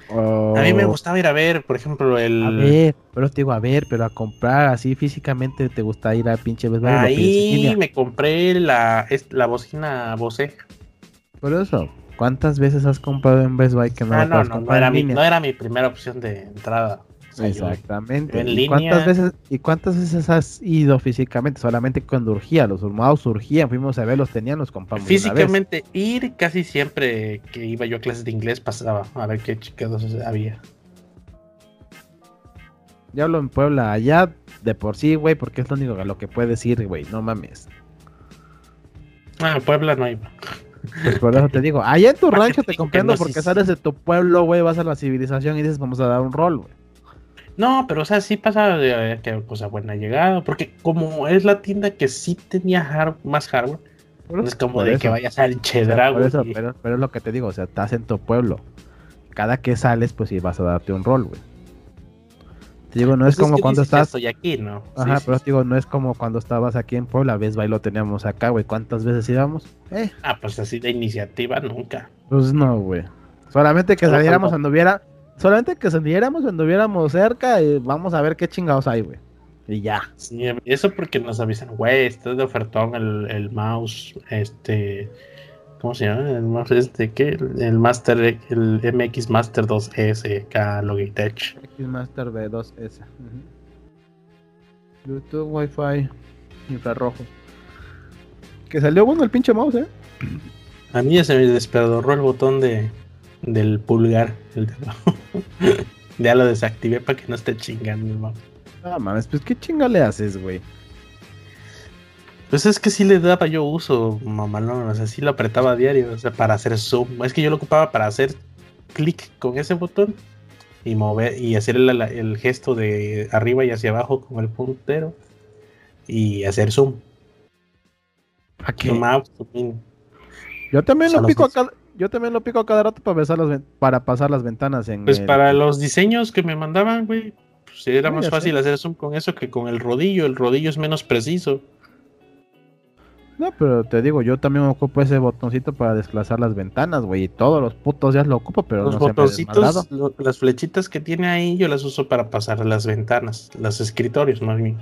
A mí me gustaba ir a ver, por ejemplo, el... A ver, pero te digo, a ver, pero a comprar así físicamente te gusta ir a pinche Best Buy. Ahí me compré la, la bocina Bose. Por eso, ¿cuántas veces has comprado en Best Buy que no Ah, lo no, no, no era, mi, no era mi primera opción de entrada. Exactamente. en ¿Y línea- cuántas veces y cuántas veces has ido físicamente? Solamente cuando urgía, los mouse surgían, fuimos a ver, los tenían, los compramos. de una vez. Físicamente ir casi siempre que iba yo a clases de inglés pasaba a ver qué chingados había. Yo hablo en Puebla, allá de por sí, güey, porque es lo único a lo que puedes ir, güey, no mames. Ah, en Puebla no iba. Pues por eso te digo, allá en tu ¿Para qué rancho te comprendo porque sales de tu pueblo, güey, vas a la civilización y dices, vamos a dar un rol, güey. No, pero o sea, sí pasaba de que cosa buena llegada, porque como es la tienda que sí tenía har- más hardware, no es como de eso. que vayas al O sea, Chedrago. por eso, y- pero, pero es lo que te digo, o sea, estás en tu pueblo. Cada que sales, pues sí vas a darte un rol, güey. Te digo, no Pues es como que cuando estás Estoy aquí, ¿no? Ajá, sí, pero sí. te digo, no es como cuando estabas aquí en Puebla, ves, y lo teníamos acá, güey. ¿Cuántas veces íbamos? Eh, Ah, pues así de iniciativa nunca. pues no, güey. Solamente que saliéramos cuando- cuando hubiera, solamente que saliéramos cuando hubiéramos cerca y vamos a ver qué chingados hay, güey. Y ya. Sí, eso porque nos avisan, güey, este es de ofertón el, el mouse, este, ¿cómo se llama? El mouse este, ¿qué? El, Master, el MX Master 2S, acá Logitech. X Master B2S. Bluetooth, Wi-Fi, infrarrojo. Que salió bueno el pinche mouse, eh. A mí ya se me desperdorró el botón de, del pulgar, el de abajo. ya lo desactivé para que no esté chingando el mouse. No mames, pues qué chinga le haces, güey. Pues es que sí le daba yo uso, mamalón, o sea, sí lo apretaba a diario, o sea, para hacer zoom. Es que yo lo ocupaba para hacer clic con ese botón y mover y hacer el, el gesto de arriba y hacia abajo con el puntero y hacer zoom. ¿Para qué? Zoom out, zoom in. Yo también O sea, lo pico a cada, yo también lo pico cada rato para, besar las para pasar las ventanas en Pues el- para los diseños que me mandaban, güey, pues era Sí, más fácil sé. hacer zoom con eso que con el rodillo. El rodillo es menos preciso. No, pero te digo, yo también ocupo ese botoncito para desplazar las ventanas, güey. Y todos los putos días lo ocupo, pero Los no botoncitos, lo- las flechitas que tiene ahí, yo las uso para pasar las ventanas, los escritorios más bien.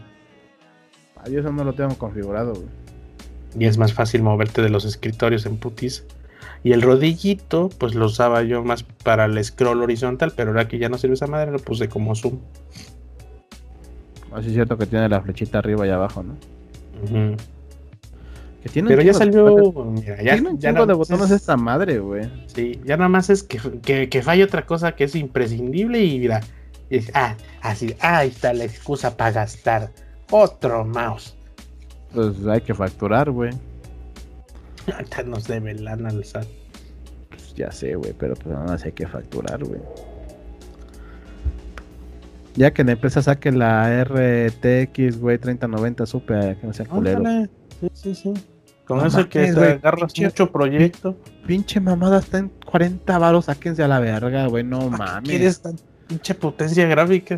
Ah, yo eso no lo tengo configurado, güey. Y es más fácil moverte de los escritorios en putis. Y el rodillito, pues lo usaba yo más para el scroll horizontal, pero ahora que ya no sirve esa madre, lo puse como zoom. Así es cierto que tiene la flechita arriba y abajo, ¿no? Que tiene Pero ya salió. Mira, ya, tiene un ya de botones es- esta madre, güey. Sí, ya nada más es que, que, que falla otra cosa que es imprescindible y mira. y ah, así, ahí está la excusa para gastar otro mouse. Pues hay que facturar, güey. Ahorita nos debe lana al SAT. Pues ya sé, güey, pero pues nada más hay que facturar, güey. Ya que la empresa saque la RTX, güey, 3090 super, que no sea culero. Ándale, Sí, sí, sí. Con No eso que mames, güey, agarras pinche- mucho proyecto. Pinche mamada está en 40 varos, sáquense a la verga, güey, no ¿Para qué mames. ¿Quieres tan pinche potencia gráfica?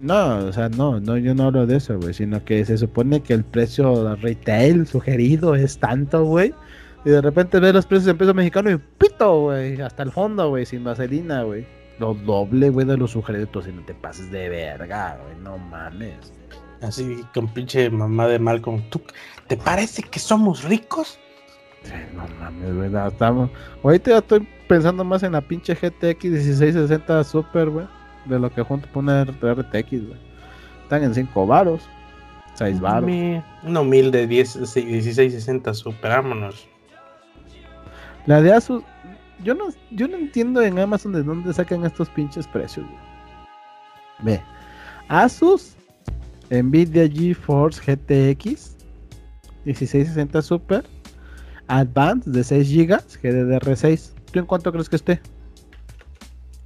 No, o sea, no, no, yo no hablo de eso, güey, sino que se supone que el precio retail sugerido es tanto, güey. Y de repente ves los precios en peso mexicano y pito, güey, hasta el fondo, güey, sin vaselina, güey. Lo doble, güey, de los sugeridos, y no te pases de verga, güey, no mames. Así con pinche mamá de Malcolm. ¿Tú, ¿Te parece que somos ricos? Sí, no mames, güey. Estamos... Ahorita ya estoy pensando más en la pinche GTX 1660 Super, güey. De lo que junto una RTX, güey. Están en 5 varos. 6 varos. Una humilde 10, 1660 super, vámonos. La de Asus, yo no, yo no entiendo en Amazon de dónde sacan estos pinches precios. güey. Ve, Asus, Nvidia GeForce GTX 1660 Super, Advanced de 6 GB, GDDR6. ¿Tú en cuánto crees que esté?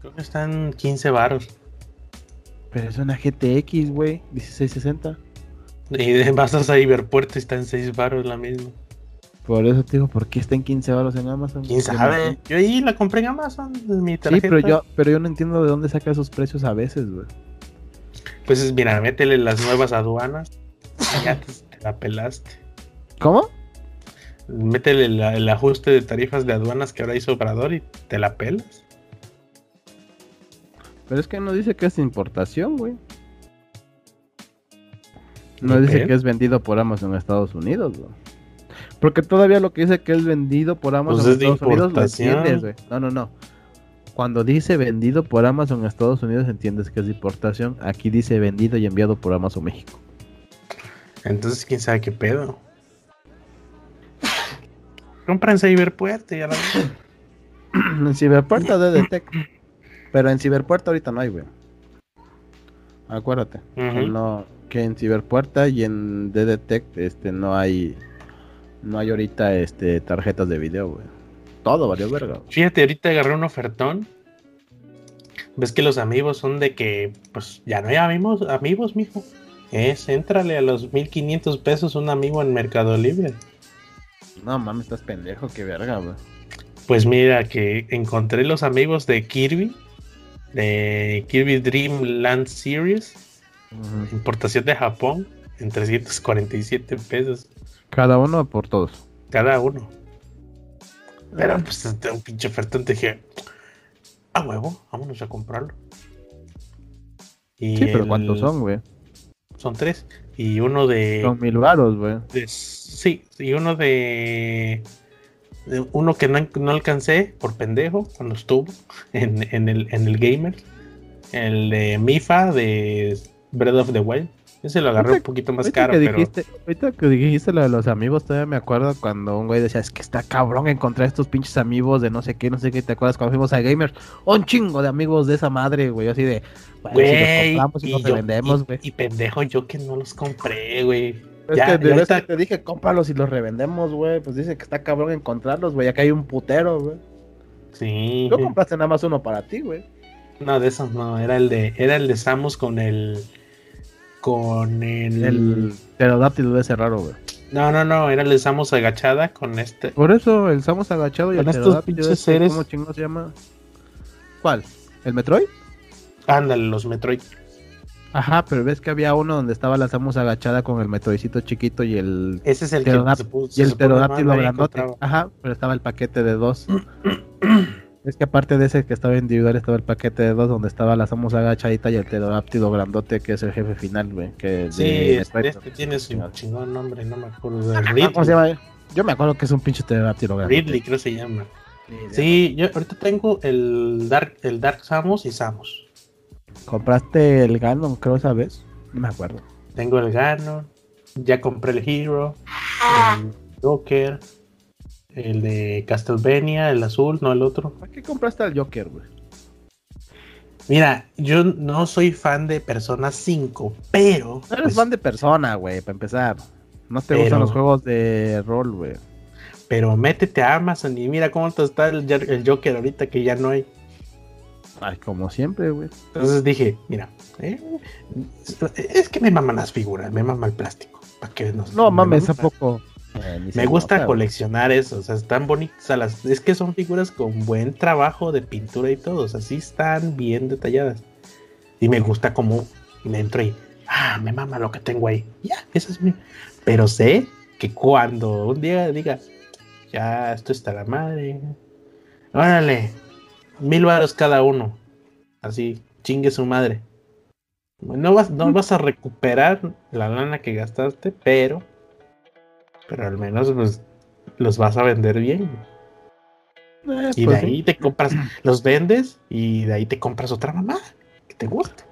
Creo que están 15 varos. Pero es una GTX, güey, 1660. Y de- vas a Cyberpuerto está en 6 varos la misma. Por eso te digo, ¿por qué está en 15 baros en Amazon? ¿Quién sabe? Yo ahí la compré en Amazon, mi Sí, tarjeta. pero yo, pero yo no entiendo de dónde saca esos precios a veces, güey. Pues es, mira, métele las nuevas aduanas. Ya te, te la pelaste. ¿Cómo? Métele la- el ajuste de tarifas de aduanas que ahora hizo Obrador y te la pelas. Pero es que no dice que es importación, güey. No ¿Y dice que es vendido por Amazon en Estados Unidos, güey. Porque todavía lo que dice que es vendido por Amazon Pues en Estados Unidos lo entiendes, güey. No, no, no. Cuando dice vendido por Amazon en Estados Unidos entiendes que es de importación. Aquí dice vendido y enviado por Amazon México. Entonces, quién sabe qué pedo. Compra en Cyberpuerto y a la en Ciberpuerta de Tech. Pero en Ciberpuerta ahorita no hay, güey. Acuérdate. que no que en Ciberpuerta y en DDTech este no hay no hay ahorita este tarjetas de video, güey. Todo valió verga. Fíjate, ahorita agarré un ofertón. Ves que los amigos son de que, pues ya no hay amigos, amigos, mijo. Es, éntrale a los 1500 pesos un amigo en Mercado Libre. No mames, estás pendejo, qué verga, güey. Pues mira, que encontré los amigos de Kirby, de Kirby Dream Land Series, importación de Japón, en 347 pesos Cada uno por todos. cada uno. Pero pues este, un pinche ofertón, te dije, a huevo, vámonos a comprarlo. Y Sí, pero el- ¿cuántos son, güey? Son tres. Y uno de, Son mil varos, güey. de- Sí, y uno de. de uno que no, no alcancé por pendejo cuando estuvo en, en el, en el Gamer. El de Mifa de Breath of the Wild. Ese lo agarré un poquito más Ahorita caro, que pero. dijiste, ahorita que dijiste lo de los amigos, todavía me acuerdo cuando un güey decía, es que está cabrón encontrar estos pinches amigos de no sé qué, no sé qué, ¿te acuerdas cuando fuimos a Gamers? Un chingo de amigos de esa madre, güey, así de, bueno, si los Güey, compramos y, los yo- revendemos, y- güey. y pendejo yo que no los compré, güey. Es Ya, que y de ahorita- te dije, cómpralos y los revendemos, güey. Pues dice que está cabrón encontrarlos, güey. Acá hay un putero, güey. Sí. Tú compraste nada más uno para ti, güey. No, de esos no, era el de, era el de Samus con el. Con el. El pterodáctilo ese raro, güey. No, no, no, era el Samus agachada con este. Por eso el Samus agachado y Con el estos pinches ese, seres. ¿Cómo chingo se llama? ¿Cuál? ¿El Metroid? Ándale, los Metroid. Ajá, pero ves que había uno donde estaba la Samus agachada con el Metroidcito chiquito y el, Ese es el que se puso- y el pterodáctilo grandote. Ajá, pero estaba el paquete de dos. es que aparte de ese que estaba individual estaba el paquete de dos donde estaba la Samus agachadita y el pterodáctilo grandote que es el jefe final, güey. Que Sí, de este, este tiene su chingón nombre, no me acuerdo. De Ah, Ridley, ¿Cómo se llama? Yo me acuerdo que es un pinche pterodáctilo grande. Ridley creo se llama. Sí, yo ahorita tengo el Dark, el Dark Samus y Samus. ¿Compraste el Ganon, creo, esa vez? No me acuerdo. Tengo el Ganon, ya compré el Hero, el Joker, el de Castlevania, el azul, no el otro. ¿Para qué compraste al Joker, güey? Mira, yo no soy fan de Persona 5, pero. No eres pues, fan de persona, güey, para empezar. No te Pero- gustan los juegos de rol, güey. Pero métete a Amazon y mira cómo te está el, el Joker ahorita que ya no hay. Ay, como siempre, güey. Entonces dije, mira, eh, es que me maman las figuras, me mama el plástico. ¿Para nos- No me mames, gusta- tampoco. Eh, Me gusta nota, güey. coleccionar eso, o sea, están bonitas. las- es que son figuras con buen trabajo de pintura y todo, o sea, sí están bien detalladas. Y me gusta como me entro y, ah, me mama lo que tengo ahí. Ya, eso es mío. Pero sé que cuando un día diga, ya, esto está la madre. Órale, mil varos cada uno. Así, chingue su madre. No vas, no vas a recuperar la lana que gastaste, pero pero al menos pues los vas a vender bien. Eh, Y de pues sí. ahí te compras, los vendes y de ahí te compras otra mamá que te guste.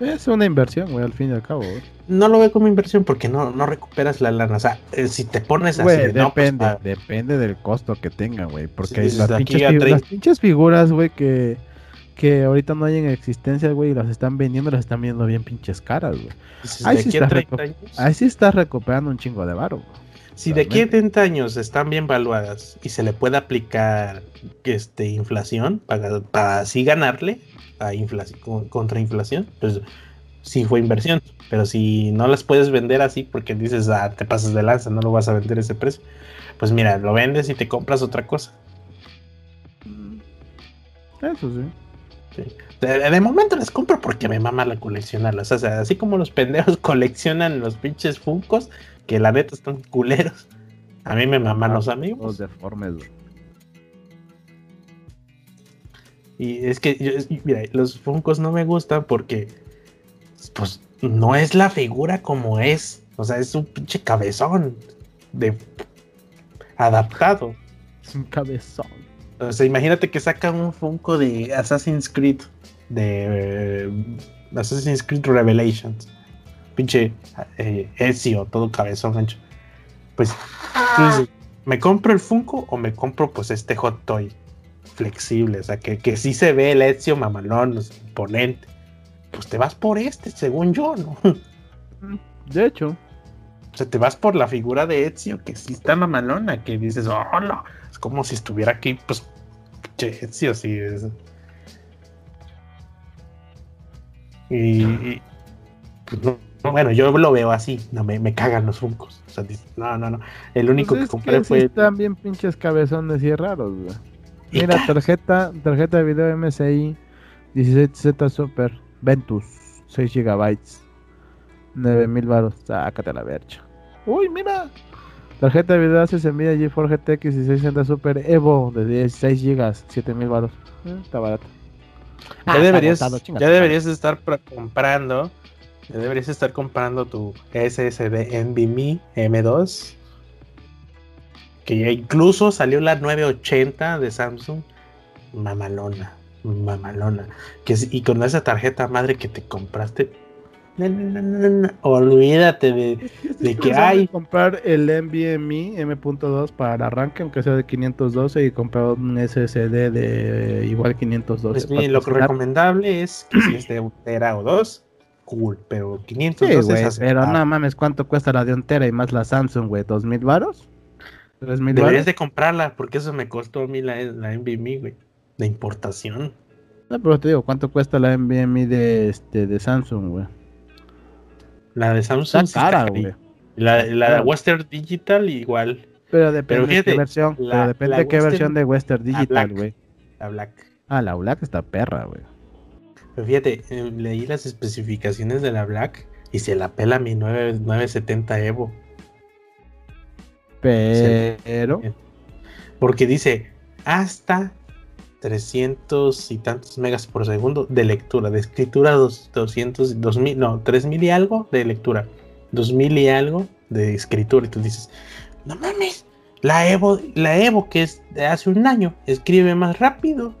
Es una inversión, güey, al fin y al cabo, güey. No lo veo como inversión porque no, no recuperas la lana. O sea, eh, si te pones así, de, no, pues, depende, pa- depende del costo que tengan, güey. Porque Sí, las, de pinches a figu- 30. las pinches figuras, güey, que, que ahorita no hay en existencia, güey, y las están vendiendo, las están vendiendo bien pinches caras, güey. dices, ahí de sí aquí a estás 30 recu- años. Ahí sí estás recuperando un chingo de varo, güey. Si de aquí a realmente. 30 años están bien valuadas y se le puede aplicar este, inflación para, para así ganarle a inflación, con- contra inflación, pues sí fue inversión. Pero si no las puedes vender así porque dices, ah, te pasas de lanza, no lo vas a vender ese precio, pues mira, lo vendes y te compras otra cosa. Eso sí. Sí. De, de momento las compro porque me mama la coleccionarlas. O sea, así como los pendejos coleccionan los pinches funcos, que la neta están culeros. A mí me maman los amigos. Los deformes, güey. Y es que, yo- es- mira, los Funkos no me gustan porque, pues, no es la figura como es. O sea, es un pinche cabezón de adaptado. Es un cabezón. O sea, imagínate que sacan un Funko de Assassin's Creed, de eh, Assassin's Creed Revelations. Pinche eh, Ezio, todo cabezón ancho. Pues, ¿me compro el Funko o me compro pues este Hot Toy flexible? O sea, que, que sí se ve el Ezio mamalón, imponente. Pues te vas por este, según yo, ¿no? De hecho, O sea, te vas por la figura de Ezio, que sí está mamalona, que dices, hola, es como si estuviera aquí, pues, Ezio, sí. Es... Y, y, pues, no, no, bueno, yo lo veo así, no me, me cagan los funcos. O sea, no, no, no. El único pues que es compré sí fue. están bien pinches cabezones y raros, güey. Mira, tarjeta, tarjeta de video MSI 16Z Super Ventus 6 GB 9000 baros. Sácate la vercha. Uy, mira. Tarjeta de video haces Nvidia GeForce GTX 1660 Super Evo de 16 GB 7000 baros. Eh, está barato. Ah, ya deberías, agotado, ya deberías estar pra- comprando. Ya deberías estar comprando tu SSD NVMe M2. Que ya incluso salió la 980 de Samsung. Mamalona. Mamalona. Que, y con esa tarjeta madre que te compraste. No, olvídate de. De que hay- comprar el NVMe M.2 para arranque, aunque sea de 512, y comprar un SSD de igual 512. Pues bien, lo que recomendable es que si es de un tera o dos, cool. Pero 512 Sí, es güey, pero no mames, ¿cuánto cuesta la de un tera y más la Samsung, güey? ¿Dos mil varos? ¿Tres mil Deberías varos? de comprarla, porque eso me costó a mí la, la NVMe, güey. De importación. No, pero te digo, ¿cuánto cuesta la NVMe de, este, de Samsung, güey? La de Samsung Está cara, güey. La, la cara. Western Digital igual. Pero depende de fíjate, qué versión. la- pero depende de qué Western- versión de Western Digital, Black. güey. La Black. Ah, la Black está perra, güey. Pero fíjate, eh, leí las especificaciones de la Black y se la pela mi 9, 970 Evo. Pero... Porque dice hasta 300 y tantos megas por segundo de lectura, de escritura dos- 200, 2000, no, 3000 y algo de lectura, 2000 y algo de escritura. Y tú dices, no mames, la Evo, la Evo que es de hace un año, escribe más rápido.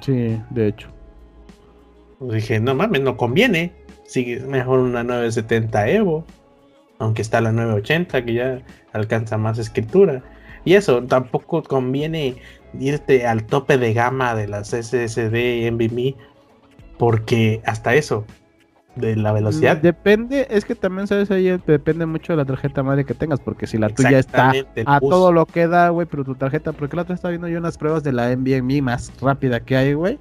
Sí, de hecho. Pues dije, no mames, no conviene. Sigue mejor una 970 Evo. Aunque está la 980 que ya alcanza más escritura. Y eso, tampoco conviene irte al tope de gama de las SSD NVMe. Porque hasta eso, de la velocidad. Mm, Depende, es que también sabes ahí depende mucho de la tarjeta madre que tengas, porque si la tuya está a todo lo que da, güey, pero tu tarjeta, porque la otra está viendo yo unas pruebas de la NVMe más rápida que hay, güey.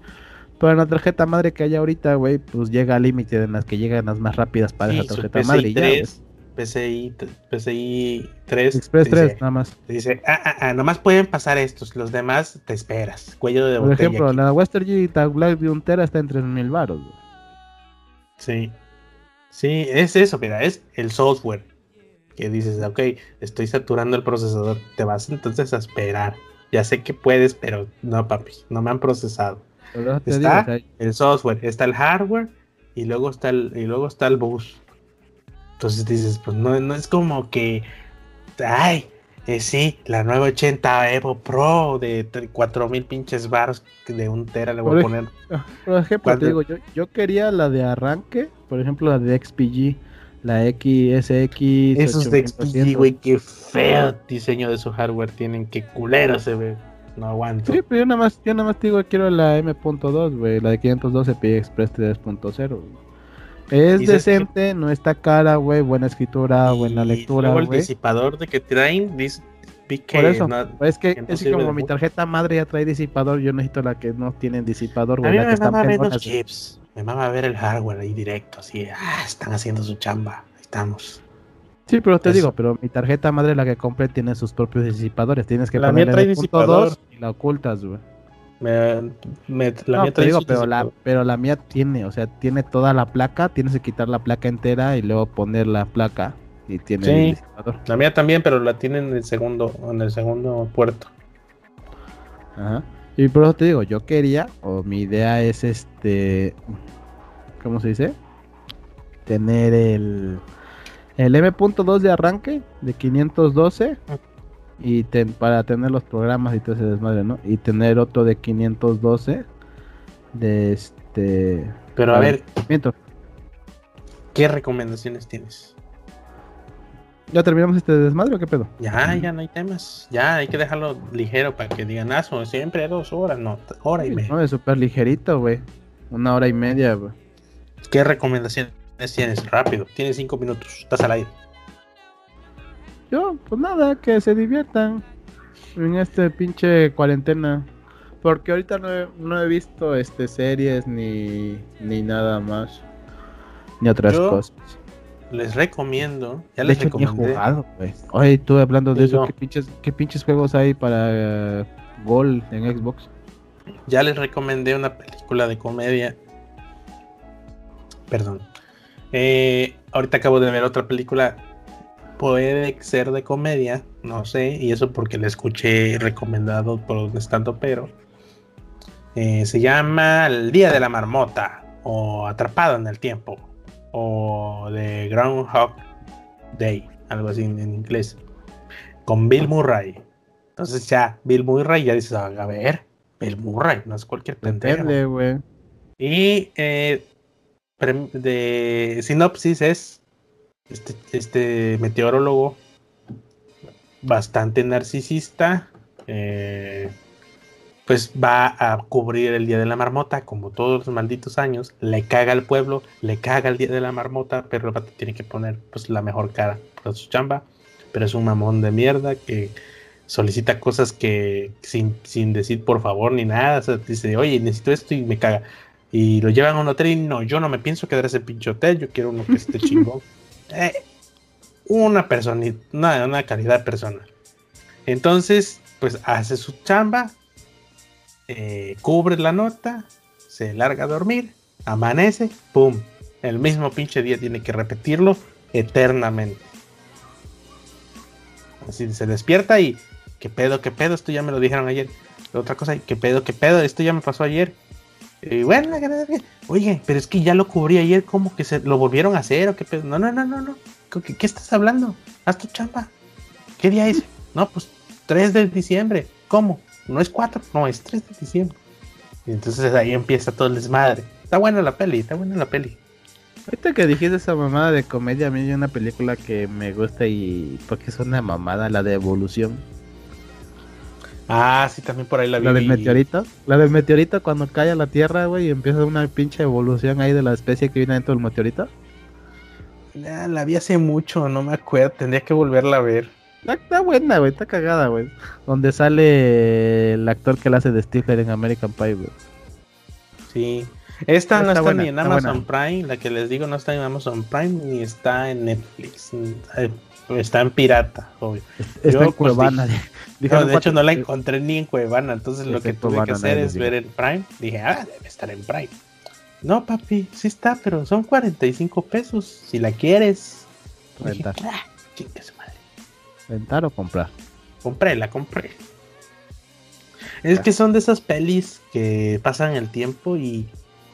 Pero en la tarjeta madre que hay ahorita, güey, pues llega al límite en las que llegan las más rápidas para Sí, esa tarjeta madre y ya, güey. 3, PCI, PCI 3. Express te dice- 3, nada más. dice, ah, ah, ah, nomás pueden pasar estos, los demás te esperas. Cuello de Por botella. ejemplo, aquí. la Western Digital Black de un tera está en 3000 baros, güey. Sí. Sí, es eso, mira, es el software. Que dices, ok, estoy saturando el procesador. Te vas entonces a esperar. Ya sé que puedes, pero no, papi, no me han procesado. Pero Está digo, o sea, el software, está el hardware y luego está el, y luego está el bus. Entonces dices, pues no, no es como que, ay, eh, sí, la 980 Evo Pro de 4000 pinches bars de un tera le voy a poner. Ah, por ejemplo, te digo, yo, yo quería la de arranque, por ejemplo, la de XPG, la XSX. Esos de XPG, güey, qué feo diseño de su hardware tienen, qué culero se ve. No aguanto. Sí, pero yo nada más, yo nada más digo, quiero la M.2, güey, la de 512 PI Express 3.0. Es decente, no está cara, güey, buena escritura, buena lectura. Luego el disipador de que traen, dice, Por eso, es que, es como mi tarjeta madre ya trae disipador, yo necesito la que no tiene disipador, güey. A mí me mama ver los chips, me mama ver el hardware ahí directo, así, ah, están haciendo su chamba, ahí estamos. Sí, pero te digo, pero mi tarjeta madre la que compré tiene sus propios disipadores, tienes que la mía trae disipador y la ocultas, güey. Me, me, la mía digo, pero la, pero la mía tiene, o sea, tiene toda la placa, tienes que quitar la placa entera y luego poner la placa y tiene sí, el disipador. La mía también, pero la tiene en el segundo, en el segundo puerto. Ajá. Y por eso te digo, yo quería, o mi idea es este, ¿cómo se dice? Tener el, el M.2 de arranque de 512 y para tener los programas y todo ese desmadre, ¿no? Y tener otro de 512 de este... Pero a ver, ¿qué recomendaciones tienes? ¿Ya terminamos este desmadre o qué pedo? Ya, ya no hay temas. Ya hay que dejarlo ligero para que digan, ah, son siempre dos horas, no, hora y media. No, es súper ligerito, güey. Una hora y media, güey. ¿Qué recomendaciones tienes? Rápido, tienes cinco minutos, estás al aire. Yo, pues nada, que se diviertan en este pinche cuarentena. Porque ahorita no he, visto este series ni, ni nada más. Ni otras cosas. Les recomiendo. Ya les hecho, recomendé. jugado, Oye, estuve hablando de eso. ¿Qué pinches, ¿Qué pinches juegos hay para Gol en Xbox? Ya les recomendé una película de comedia. Perdón. Eh, ahorita acabo de ver otra película puede ser de comedia, no sé, y eso porque le escuché recomendado por estando pero. Eh, se llama El Día de la Marmota, o Atrapado en el Tiempo, o The Groundhog Day, algo así en, inglés, con Bill Murray. Entonces ya, Bill Murray ya dices, a ver, Bill Murray, no es cualquier pendejo. Y eh, de sinopsis es este, este meteorólogo bastante narcisista, eh, pues va a cubrir el Día de la Marmota, como todos los malditos años, le caga al pueblo, le caga el Día de la Marmota, pero tiene que poner pues la mejor cara para su chamba, pero es un mamón de mierda que solicita cosas que sin, sin decir por favor ni nada, dice, oye, necesito esto y me caga. Y lo llevan a un hotel y no, yo no me pienso quedar ese pinche hotel, yo quiero uno que esté chingón. Eh, una persona, una, una calidad personal. Entonces, pues hace su chamba, eh, cubre la nota, se larga a dormir, amanece, ¡pum! El mismo pinche día tiene que repetirlo eternamente. Así se despierta y, ¿qué pedo, qué pedo? Esto ya me lo dijeron ayer. Otra cosa, ¿qué pedo, qué pedo? Esto ya me pasó ayer. Y bueno, oye, pero es que ya lo cubrí ayer, ¿cómo que se lo volvieron a hacer o qué pedo? No, no, no, no, no. ¿Qué, qué estás hablando? Haz tu chamba. ¿Qué día es? No, pues 3 de diciembre. ¿Cómo? No es 4, no, es 3 de diciembre. Y entonces ahí empieza todo el desmadre. Está buena la peli, está buena la peli. Ahorita que dijiste esa mamada de comedia, a mí hay una película que me gusta y porque es una mamada, la de Evolución. Ah, sí, también por ahí la vi. La del meteorito. La del meteorito cuando cae a la Tierra, güey, y empieza una pinche evolución ahí de la especie que viene dentro del meteorito. La vi hace mucho, no me acuerdo, tendría que volverla a ver. Está, buena, güey, está cagada, güey. Donde sale el actor que la hace de Stifler en American Pie, güey. Sí. Esta no está ni en Amazon Prime, la que les digo no está en Amazon Prime ni está en Netflix. Eh, está en pirata, obvio. Está en pues, Cuevana. de hecho no la encontré ni en Cuevana, entonces lo que tuve que hacer es ver en Prime. Dije, ah, debe estar en Prime. No, papi, sí está, pero son 45 pesos. Si la quieres. Rentar. Ah, ¿Rentar o comprar? Compré, la compré. Es que son de esas pelis que pasan el tiempo y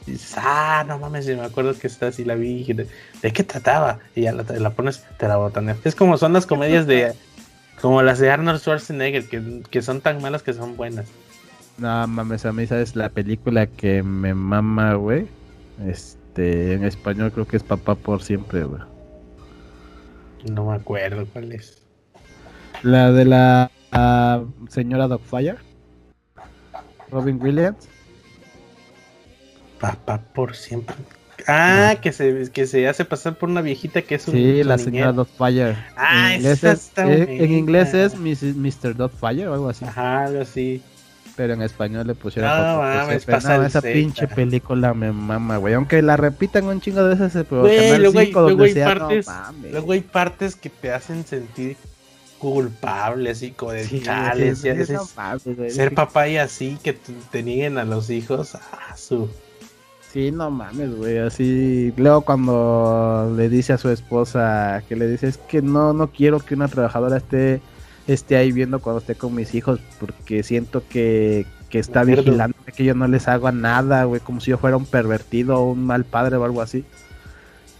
Y dices, ah, no mames, me acuerdo que esta sí la vi. ¿De, de qué trataba? Y ya la, la, pones, te la botan. Es como son las comedias de. Como las de Arnold Schwarzenegger, que, que son tan malas que son buenas. No mames, a mí, ¿sabes? La película que me mama, güey. Este, en español creo que es Papá por siempre, güey. No me acuerdo cuál es. La de la uh, señora Dogfire. Robin Williams. Papá por siempre. Ah, que se, que se hace pasar por una viejita que es un. Sí, la señora Dogfire. Ah, en inglés, es, eh, en inglés es Mr. Dogfire o algo así. Ajá, algo así. Pero en español le pusieron. No, mames, pasa no, esa pinche película me mama, güey. Aunque la repitan un chingo de veces, pero güey, luego, hay, luego, hay partes, no, luego hay partes que te hacen sentir culpable, así como de sí, chales, sí, sí, no ser papá y así que te nieguen a los hijos, ah, su. Sí, no mames, güey, así. Luego cuando le dice a su esposa que le dice es que no, no quiero que una trabajadora esté esté ahí viendo cuando esté con mis hijos, porque siento que, que está vigilando que yo no les haga nada, güey, como si yo fuera un pervertido o un mal padre o algo así.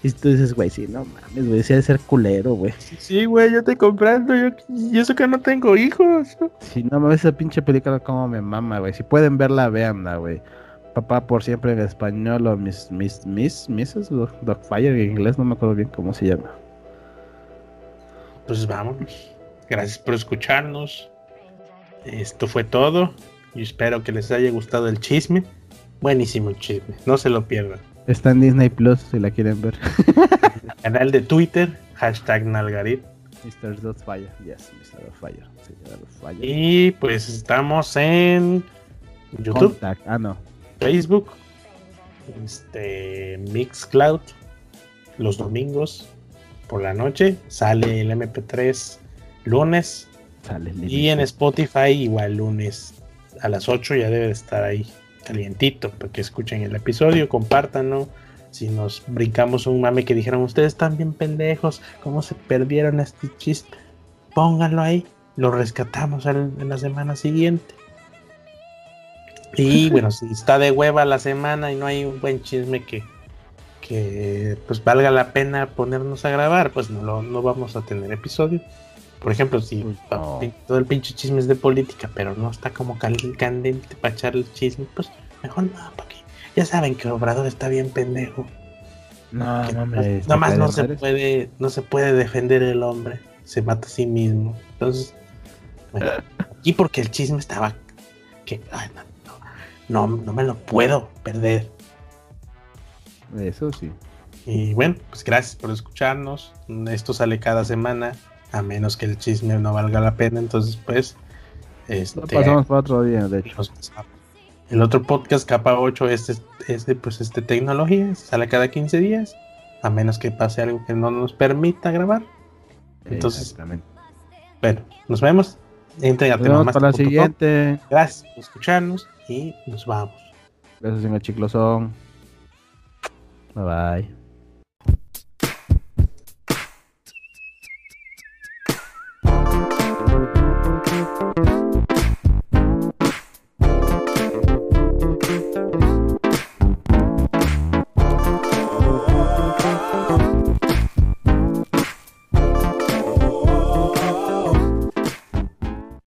Y tú dices, güey, sí, no mames, güey, sí de ser culero, güey. Sí, güey, yo te comprando, yo, y eso que no tengo hijos. Sí, no mames, esa pinche película como me mama, güey. Si pueden verla, veanla, güey. Papá por siempre en español o mis, mis, mis, Mrs. Dogfire en inglés, no me acuerdo bien cómo se llama. Pues vámonos. Gracias por escucharnos. Esto fue todo. Y espero que les haya gustado el chisme. Buenísimo el chisme, no se lo pierdan. Está en Disney Plus si la quieren ver. Canal de Twitter, hashtag Nalgarit. Mr. Dotfire, yes, Mr. Dotfire. Y pues estamos en YouTube. Ah, no. Facebook. Este Mixcloud. Los domingos por la noche sale el MP3 lunes. y en Spotify igual lunes a las 8 ya debe estar ahí calientito para que escuchen el episodio, compártanlo. Si nos brincamos un mame que dijeron ustedes están bien pendejos, ¿cómo se perdieron este chiste? Pónganlo ahí, lo rescatamos en la semana siguiente. Y bueno, si está de hueva la semana y no hay un buen chisme que, que pues valga la pena ponernos a grabar, pues no, no vamos a tener episodio. Por ejemplo, si todo el pinche chisme es de política, pero no está como candente para echar el chisme, pues mejor no, para ya saben que Obrador está bien pendejo. No, no me Nada más no se puede, no se puede defender el hombre, se mata a sí mismo. Entonces, bueno, aquí porque el chisme estaba que no, no, no me lo puedo perder. Eso sí. Y bueno, pues gracias por escucharnos. Esto sale cada semana a menos que el chisme no valga la pena, entonces pues este, pasamos para otro día, de hecho. El otro podcast capa 8 este, este pues este tecnología sale cada 15 días, a menos que pase algo que no nos permita grabar. Entonces, bueno, nos vemos. Entren a nos para la siguiente. Gracias por escucharnos y nos vamos. Gracias, señor Chiclosón. Bye bye.